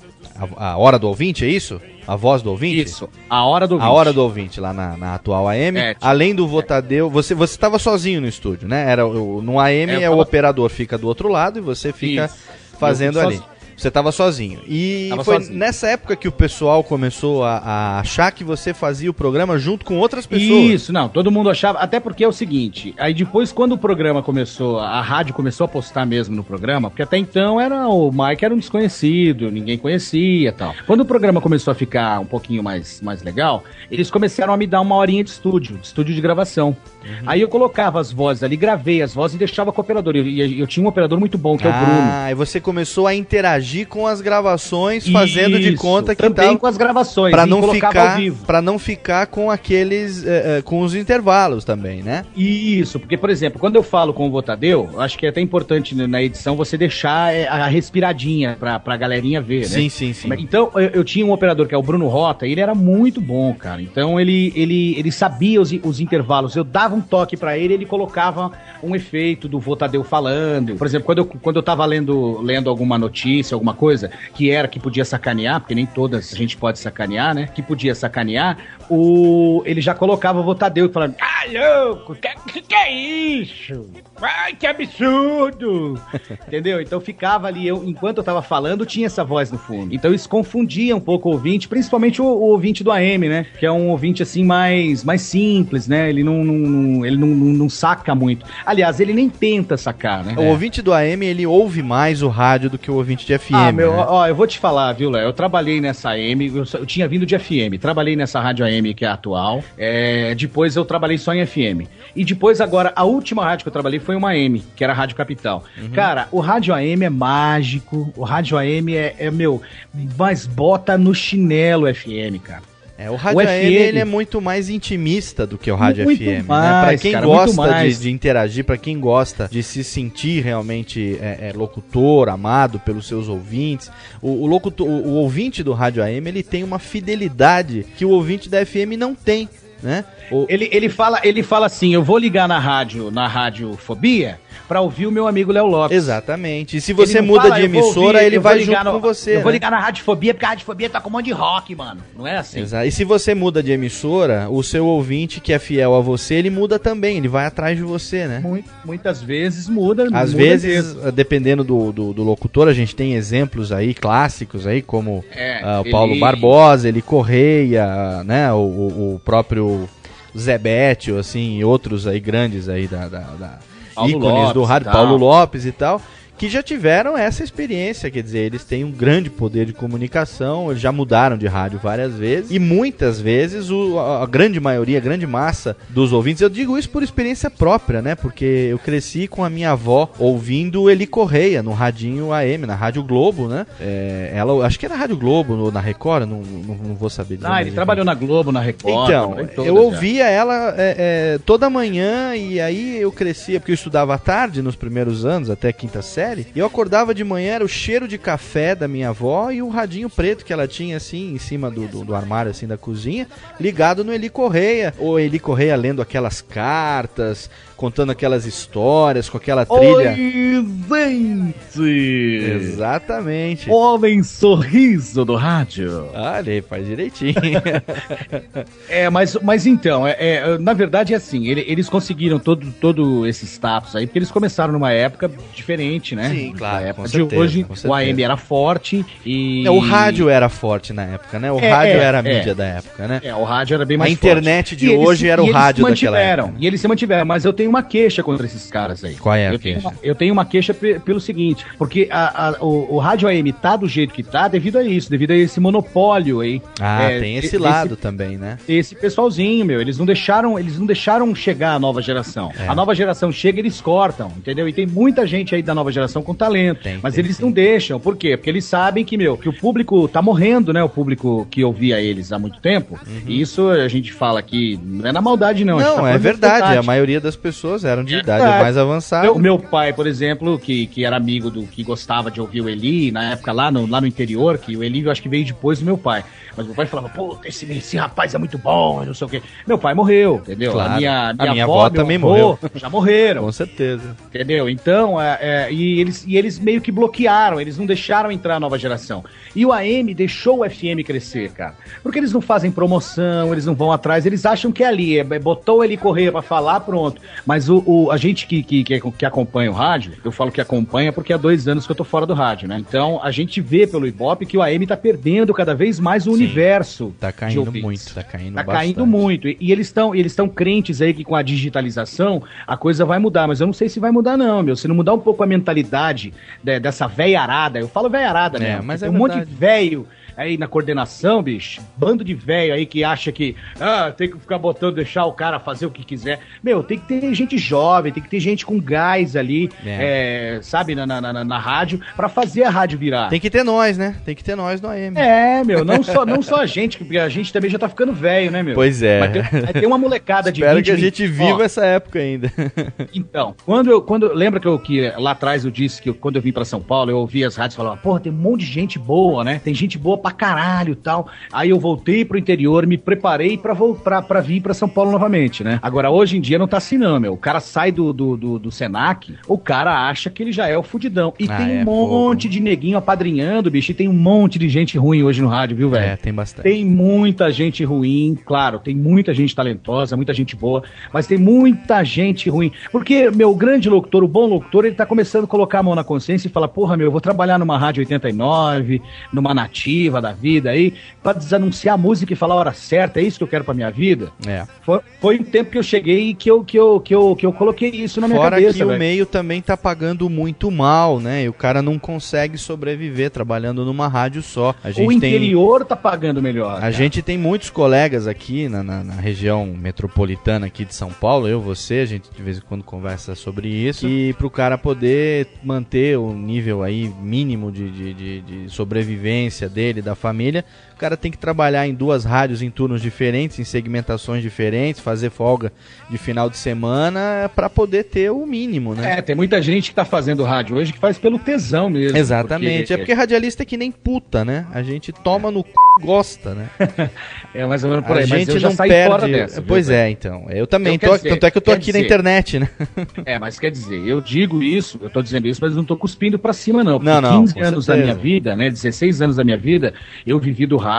a, a Hora do Ouvinte, é isso? A voz do ouvinte? Isso, a hora do A hora do ouvinte, lá na, na atual AM. É, tipo- Além do Votadeu, você você estava sozinho no estúdio, né? Era o, no AM É, é, o tava- operador fica do outro lado e você fica Isso. fazendo ali. fico Você estava sozinho. E Tava foi sozinho. nessa época que o pessoal começou a, a achar que você fazia o programa junto com outras pessoas. Isso, não, todo mundo achava, até porque é o seguinte, aí depois quando o programa começou, a rádio começou a postar mesmo no programa, porque até então era o Mike era um desconhecido, ninguém conhecia e tal. Quando o programa começou a ficar um pouquinho mais, mais legal, eles começaram a me dar uma horinha de estúdio, de estúdio de gravação. Aí eu colocava as vozes ali, gravei as vozes e deixava com o operador. E eu, eu tinha um operador muito bom, que é o Bruno. Ah, e você começou a interagir com as gravações, fazendo de Isso, conta que também tava com as gravações, para não ficar para não ficar com aqueles eh, eh, com os intervalos também, né? Isso, porque, por exemplo, quando eu falo com o Votadeu, eu acho que é até importante na edição você deixar é, a respiradinha pra, pra galerinha ver, né? Sim, sim, sim. Então, eu, eu tinha um operador que é o Bruno Rota, e ele era muito bom, cara. Então, ele, ele, ele sabia os, os intervalos. Eu dava um toque pra ele, ele colocava um efeito do Votadeu falando. Por exemplo, quando eu, quando eu tava lendo, lendo alguma notícia, alguma coisa, que era que podia sacanear, porque nem todas a gente pode sacanear, né? Que podia sacanear, o, ele já colocava o Votadeu e falando, Ah, louco, que, que é isso? Ai, que absurdo! Entendeu? Então ficava ali, eu, enquanto eu tava falando, tinha essa voz no fundo. Então isso confundia um pouco o ouvinte, principalmente o, o ouvinte do AM, né? Que é um ouvinte assim mais, mais simples, né? Ele não, não- ele não, não, não saca muito. Aliás, ele nem tenta sacar, né? O ouvinte do AM, ele ouve mais o rádio do que o ouvinte de FM. Ah, meu, né? ó, eu vou te falar, viu, Léo? Eu trabalhei nessa AM, eu, eu tinha vindo de FM, trabalhei nessa rádio AM que é atual. é, depois eu trabalhei só em FM. E depois, agora, a última rádio que eu trabalhei foi uma AM, que era a Rádio Capital. Cara, o rádio AM é mágico, o rádio AM é, é, meu, mas bota no chinelo FM, cara. É, o rádio o AM FM ele é muito mais intimista do que o rádio Muito FM, né? mais, Pra quem cara, gosta de, mais. de interagir, pra quem gosta de se sentir realmente é, é, locutor, amado pelos seus ouvintes, o, o locutor, o, o ouvinte do rádio AM ele tem uma fidelidade que o ouvinte da FM não tem, né? O- Ele, ele, fala, ele fala assim: eu vou ligar na rádio, na radiofobia, pra ouvir o meu amigo Léo Lopes. Exatamente. E se você muda fala, de "Eu vou emissora, ouvir, ele vai junto no- com você. Eu vou né? ligar na radiofobia, porque a radiofobia tá com um monte de rock, mano. Não é assim? Exato. E se você muda de emissora, o seu ouvinte que é fiel a você, ele muda também, ele vai atrás de você, né? Muito- muitas vezes muda. Às muda vezes, mesmo. dependendo do, do, do locutor, a gente tem exemplos aí clássicos aí, como É, ah, o ele- Paulo Barbosa, ele Correia, né? O, o, o próprio Zé Bétio, assim, e outros aí grandes aí da, da- da Paulo ícones Lopes do rádio. Paulo Lopes e tal, que já tiveram essa experiência, quer dizer, eles têm um grande poder de comunicação, eles já mudaram de rádio várias vezes e muitas vezes o, a, a grande maioria, a grande massa dos ouvintes, eu digo isso por experiência própria, né? Porque eu cresci com a minha avó ouvindo Eli Correia no radinho AM, na Rádio Globo, né? É, ela, acho que era Rádio Globo ou na Record, não, não, não vou saber dizer. Ah, ele trabalhou na Globo, na Record. Então, todas eu já. ouvia ela é, é, toda manhã e aí eu crescia, porque eu estudava à tarde nos primeiros anos, até quinta série, e eu acordava de manhã, era o cheiro de café da minha avó e o radinho preto que ela tinha assim, em cima do, do, do armário assim da cozinha, ligado no Eli Correia, ou Eli Correia lendo aquelas cartas, contando aquelas histórias, com aquela trilha. Oi, gente! Exatamente. Homem sorriso do rádio. Olha faz direitinho. É, mas, mas então, é, é, na verdade é assim, ele- eles conseguiram todo, todo esse status aí, porque eles começaram numa época diferente, né? Sim, claro, Na época de certeza, hoje, o. AM era forte e... É, o rádio era forte na época, né? O É, rádio é, era a é. mídia da época, né? É, o rádio era bem mais A internet forte. de E eles- hoje era o eles rádio daquela época, né? E eles se mantiveram, mas eu tenho uma queixa contra esses caras aí. Qual é a eu tenho, queixa? uma, eu tenho uma queixa pe- pelo seguinte, porque a- a- o, o rádio AM tá do jeito que tá devido a isso, devido a esse monopólio aí. Ah, É, tem esse esse- lado também, né? esse pessoalzinho, meu, eles não deixaram, eles não deixaram chegar a nova geração. É. A nova geração chega, eles cortam, entendeu? E tem muita gente aí da nova geração com talento, mas eles não deixam. Por quê? Porque eles sabem que, meu, que o público tá morrendo, né? O público que ouvia eles há muito tempo. E isso a gente fala aqui, não é na maldade não. gente tá Uhum. Não, é verdade. A maioria das pessoas eram de idade verdade. mais avançada. Meu, meu pai, por exemplo, que, que era amigo do que gostava de ouvir o Eli, na época lá no, lá no interior, que o Eli eu acho que veio depois do meu pai. Mas meu pai falava, pô, esse, esse rapaz é muito bom, não sei o quê. Meu pai morreu, entendeu? Claro. A minha, A minha, minha avó, avó também avô morreu. Já morreram. Com certeza. Entendeu? Então, é, é, e, eles, e eles meio que bloquearam, eles não deixaram entrar a nova geração. E o AM deixou o FM crescer, cara. Porque eles não fazem promoção, eles não vão atrás, eles acham que é ali, é, botou ele correr pra falar, pronto. Mas o, o- a gente que, que, que, acompanha o rádio, eu falo que acompanha porque há dois anos que eu tô fora do rádio, né? Então, a gente vê pelo Ibope que o AM tá perdendo cada vez mais o universo. Tá caindo muito, tá caindo Tá bastante. caindo muito. E, e eles estão eles estão crentes aí que com a digitalização a coisa vai mudar, mas eu não sei se vai mudar não, meu. Se não mudar um pouco a mentalidade de- dessa veiarada, eu falo veiarada, É, né? mas tem é um monte de verdade. velho aí na coordenação, bicho. Bando de velho aí que acha que ah, tem que ficar botando, deixar o cara fazer o que quiser. Meu, tem que ter gente jovem, tem que ter gente com gás ali, é, sabe, na, na, na, na rádio, pra fazer a rádio virar. Tem que ter nós, né? Tem que ter nós no AM. É, meu, não só, não só a gente, porque a gente também já tá ficando velho, né, meu? Pois é. Mas tem, tem uma molecada de Espero 20, que a gente 20, viva ó, essa época ainda. Então, quando eu, quando, lembra que eu, que lá atrás eu disse que eu- quando eu vim pra São Paulo, eu ouvi as rádios falava, porra, tem um monte de gente boa, né? Tem gente boa pra caralho e tal. Aí eu voltei pro interior, me preparei pra, vol- pra, pra vir pra São Paulo novamente, né? Agora, hoje em dia não tá assim não, meu. O cara sai do, do, do, do Senac, o cara acha que ele já é o fudidão. E Ah, tem um é, monte de neguinho apadrinhando, bicho, e tem um monte de gente ruim hoje no rádio, viu, velho? É, tem bastante. Tem muita gente ruim, claro, tem muita gente talentosa, muita gente boa, mas tem muita gente ruim. Porque, meu, grande locutor, o bom locutor, ele tá começando a colocar a mão na consciência e falar, porra, meu, eu vou trabalhar numa rádio 89, numa nativa da vida aí, pra desanunciar a música e falar a hora certa, é isso que eu quero pra minha vida? É. Foi, foi um tempo que eu cheguei e que eu, que eu, que eu, que eu coloquei isso na minha Fora cabeça, que o velho. meio também tá pagando muito mal, né? E o cara não consegue sobreviver trabalhando numa rádio só. A gente O tem interior tá pagando melhor. A cara. gente tem muitos colegas aqui na, na- na região metropolitana aqui de São Paulo, eu, você, a gente de vez em quando conversa sobre isso. E pro cara poder manter o nível aí mínimo de, de, de- de sobrevivência dele, da família, cara tem que trabalhar em duas rádios em turnos diferentes, em segmentações diferentes, fazer folga de final de semana para poder ter o mínimo, né? É, tem muita gente que tá fazendo rádio hoje que faz pelo tesão mesmo. Exatamente. É porque radialista é que nem puta, né? A gente toma no c... gosta, né? É mais ou menos por aí, a mas gente eu já não perde. fora dessa. viu, pois velho? é, então. Eu também. Eu, quer tô, dizer, tanto é que eu tô aqui na dizer- internet, né? É, mas quer dizer, eu digo isso, eu tô dizendo isso, mas não tô cuspindo pra cima, não. Porque Não, não, 15 com anos da certeza. minha vida, né? 16 anos da minha vida, eu vivi do rádio.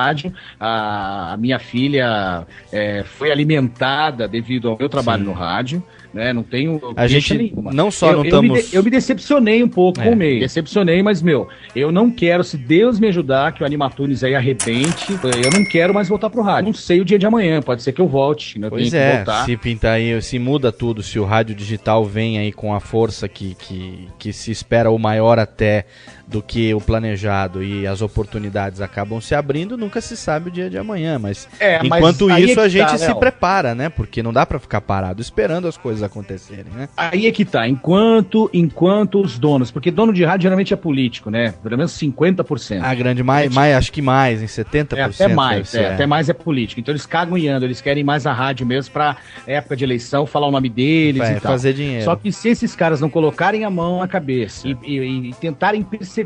A, a minha filha é, foi alimentada devido ao meu trabalho no rádio. né? Não tenho A gente nenhuma. não só eu, não eu me, estamos- de- eu me decepcionei um pouco É. com o meio. Decepcionei, mas, meu, eu não quero, se Deus me ajudar, que o Animatunes aí arrebente, eu não quero mais voltar pro rádio. Não sei o dia de amanhã, pode ser que eu volte, né? Eu Pois tenho que é, se pintar aí, se muda tudo, se o rádio digital vem aí com a força que, que, que se espera o maior até do que o planejado e as oportunidades acabam se abrindo, nunca se sabe o dia de amanhã, mas É, mas enquanto aí é isso que a gente tá, se Léo. prepara, né? Porque não dá pra ficar parado esperando as coisas acontecerem, né? Aí é que tá, enquanto, enquanto os donos, porque dono de rádio geralmente é político, né? Pelo menos 50%. A grande mais, mais acho que mais, em 70%. É, até mais, ser, é, até mais é político. Então eles cagam e andam, eles querem mais a rádio mesmo pra época de eleição, falar o nome deles e tal. fazer dinheiro. Só que se esses caras não colocarem a mão na cabeça e, e- e tentarem perceber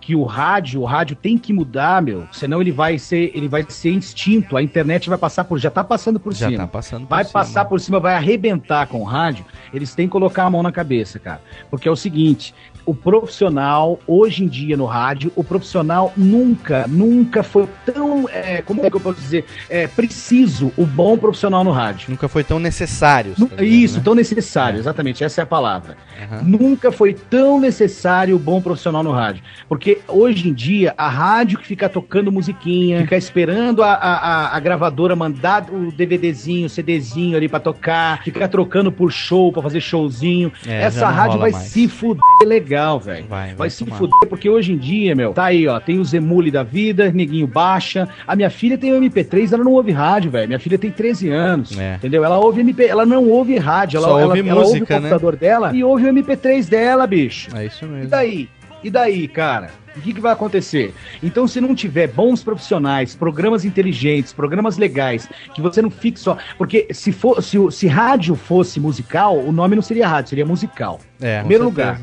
que o rádio, o rádio tem que mudar, meu, senão ele vai ser, ele vai ser extinto, a internet vai passar por, já tá passando por Já cima. tá passando por vai cima. passar por cima, vai arrebentar com o rádio, eles têm que colocar a mão na cabeça, cara. Porque é o seguinte, o profissional, hoje em dia no rádio, o profissional nunca, nunca foi tão, é, como é que eu posso dizer, é, preciso o bom profissional no rádio. Nunca foi tão necessário. Tá Isso, ligado, tão necessário, exatamente, essa é a palavra. Aham. Nunca foi tão necessário o bom profissional no rádio. Porque hoje em dia, a rádio que fica tocando musiquinha, fica esperando a, a, a- gravadora mandar o DVDzinho, o CDzinho ali pra tocar, ficar trocando por show, pra fazer showzinho. É, Essa rádio vai mais. se fuder legal, velho. Vai, vai Vai se tomar. fuder, porque hoje em dia, meu, tá aí, ó, tem o Zemule da vida, neguinho baixa. A minha filha tem o MP3, ela não ouve rádio, velho. Minha filha tem 13 anos, É. entendeu? Ela ouve MP, ela não ouve rádio, ela, Só ela, ouve ela ouve o música, né? computador dela e ouve o MP3 dela, bicho. É isso E mesmo. daí? E daí, cara? O que, que vai acontecer? Então, se não tiver bons profissionais, programas inteligentes, programas legais, que você não fique só. Porque se, for, se, se rádio fosse musical, o nome não seria rádio, seria musical. É, Em primeiro com lugar.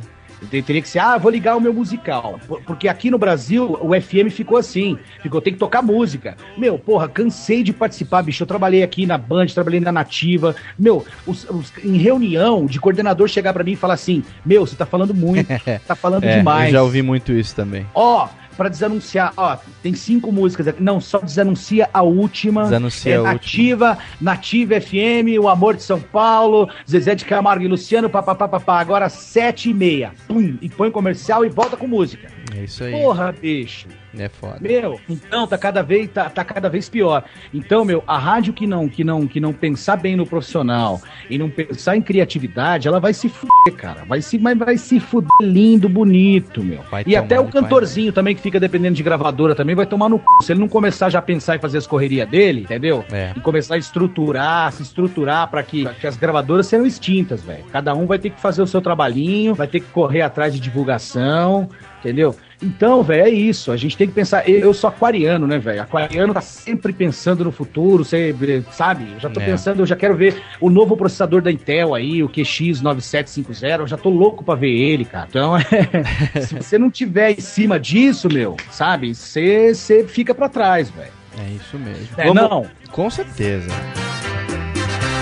Teria que ser, ah, vou ligar o meu musical. Por- Porque aqui no Brasil, o FM ficou assim. Ficou, tem que tocar música. Meu, porra, cansei de participar, bicho. Eu trabalhei aqui na Band, trabalhei na Nativa. Meu, os- os- em reunião de coordenador chegar pra mim e falar assim: Meu, você tá falando muito, tá falando É, demais. eu já ouvi muito isso também. Ó, pra desanunciar, ó, tem cinco músicas aqui. Não, só desanuncia a última. Desanuncia é a última. Nativa, Nativa FM, O Amor de São Paulo, Zezé de Camargo e Luciano, papapá, agora sete e meia. Pum, e põe comercial e volta com música. É isso aí. Porra, bicho. É foda. Meu, então tá cada vez tá, tá cada vez pior. Então, meu, a rádio que não que não que não pensar bem no profissional e não pensar em criatividade, ela vai se fuder, cara. Vai se mas vai se fuder lindo, bonito, meu. Vai e até o cantorzinho também que fica dependendo de gravadora também vai tomar no c... se ele não começar já a pensar em fazer as correrias dele, entendeu? É. E começar a estruturar, se estruturar pra que, pra que as gravadoras sejam extintas, velho. Cada um vai ter que fazer o seu trabalhinho, vai ter que correr atrás de divulgação, entendeu? Então, velho, é isso. A gente tem que pensar. Eu, eu sou aquariano, né, velho? Aquariano tá sempre pensando no futuro, você, sabe? Eu já tô É. pensando, eu já quero ver o novo processador da Intel aí, o QX9750. Eu já tô louco pra ver ele, cara. Então, é, se você não tiver em cima disso, meu, sabe? Você você fica pra trás, velho. É isso mesmo. É, não. Com certeza.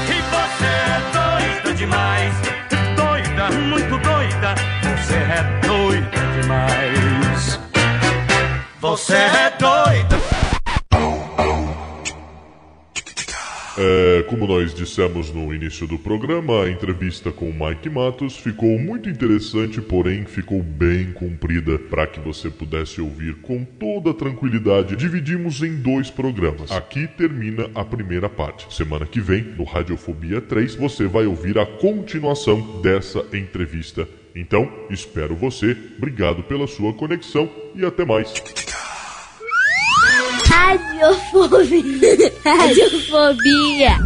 E você é doida demais, doida, muito doida. Você é doida demais. Você é doida. É, como nós dissemos no início do programa, a entrevista com o Mike Matos ficou muito interessante, porém ficou bem comprida para que você pudesse ouvir com toda tranquilidade. Dividimos em dois programas. Aqui termina a primeira parte. Semana que vem, no Radiofobia 3, você vai ouvir a continuação dessa entrevista. Então, espero você. Obrigado pela sua conexão e até mais. Radiofobia. Radiofobia.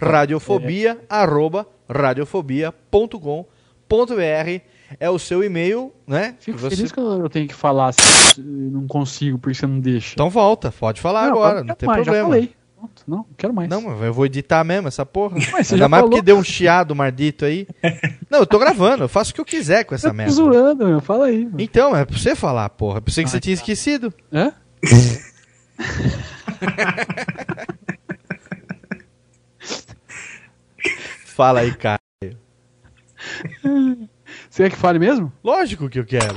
Radiofobia, arroba radiofobia.com.br é o seu e-mail, né? Fico Você- feliz que eu tenho que falar se eu não consigo, porque você não deixa. Então volta, pode falar Não, agora, não tem mais, já problema. falei. Pronto, Não, não quero mais. Não, eu vou editar mesmo essa porra. Mas Ainda já mais falou. porque deu um chiado mardito aí. Não, eu tô gravando, eu faço o que eu quiser com essa Eu tô merda. zoando, meu. Fala aí. Então, é pra você falar, porra. Pensei que você tinha esquecido. Hã? Fala aí, cara. Você quer que fale mesmo? Lógico que eu quero.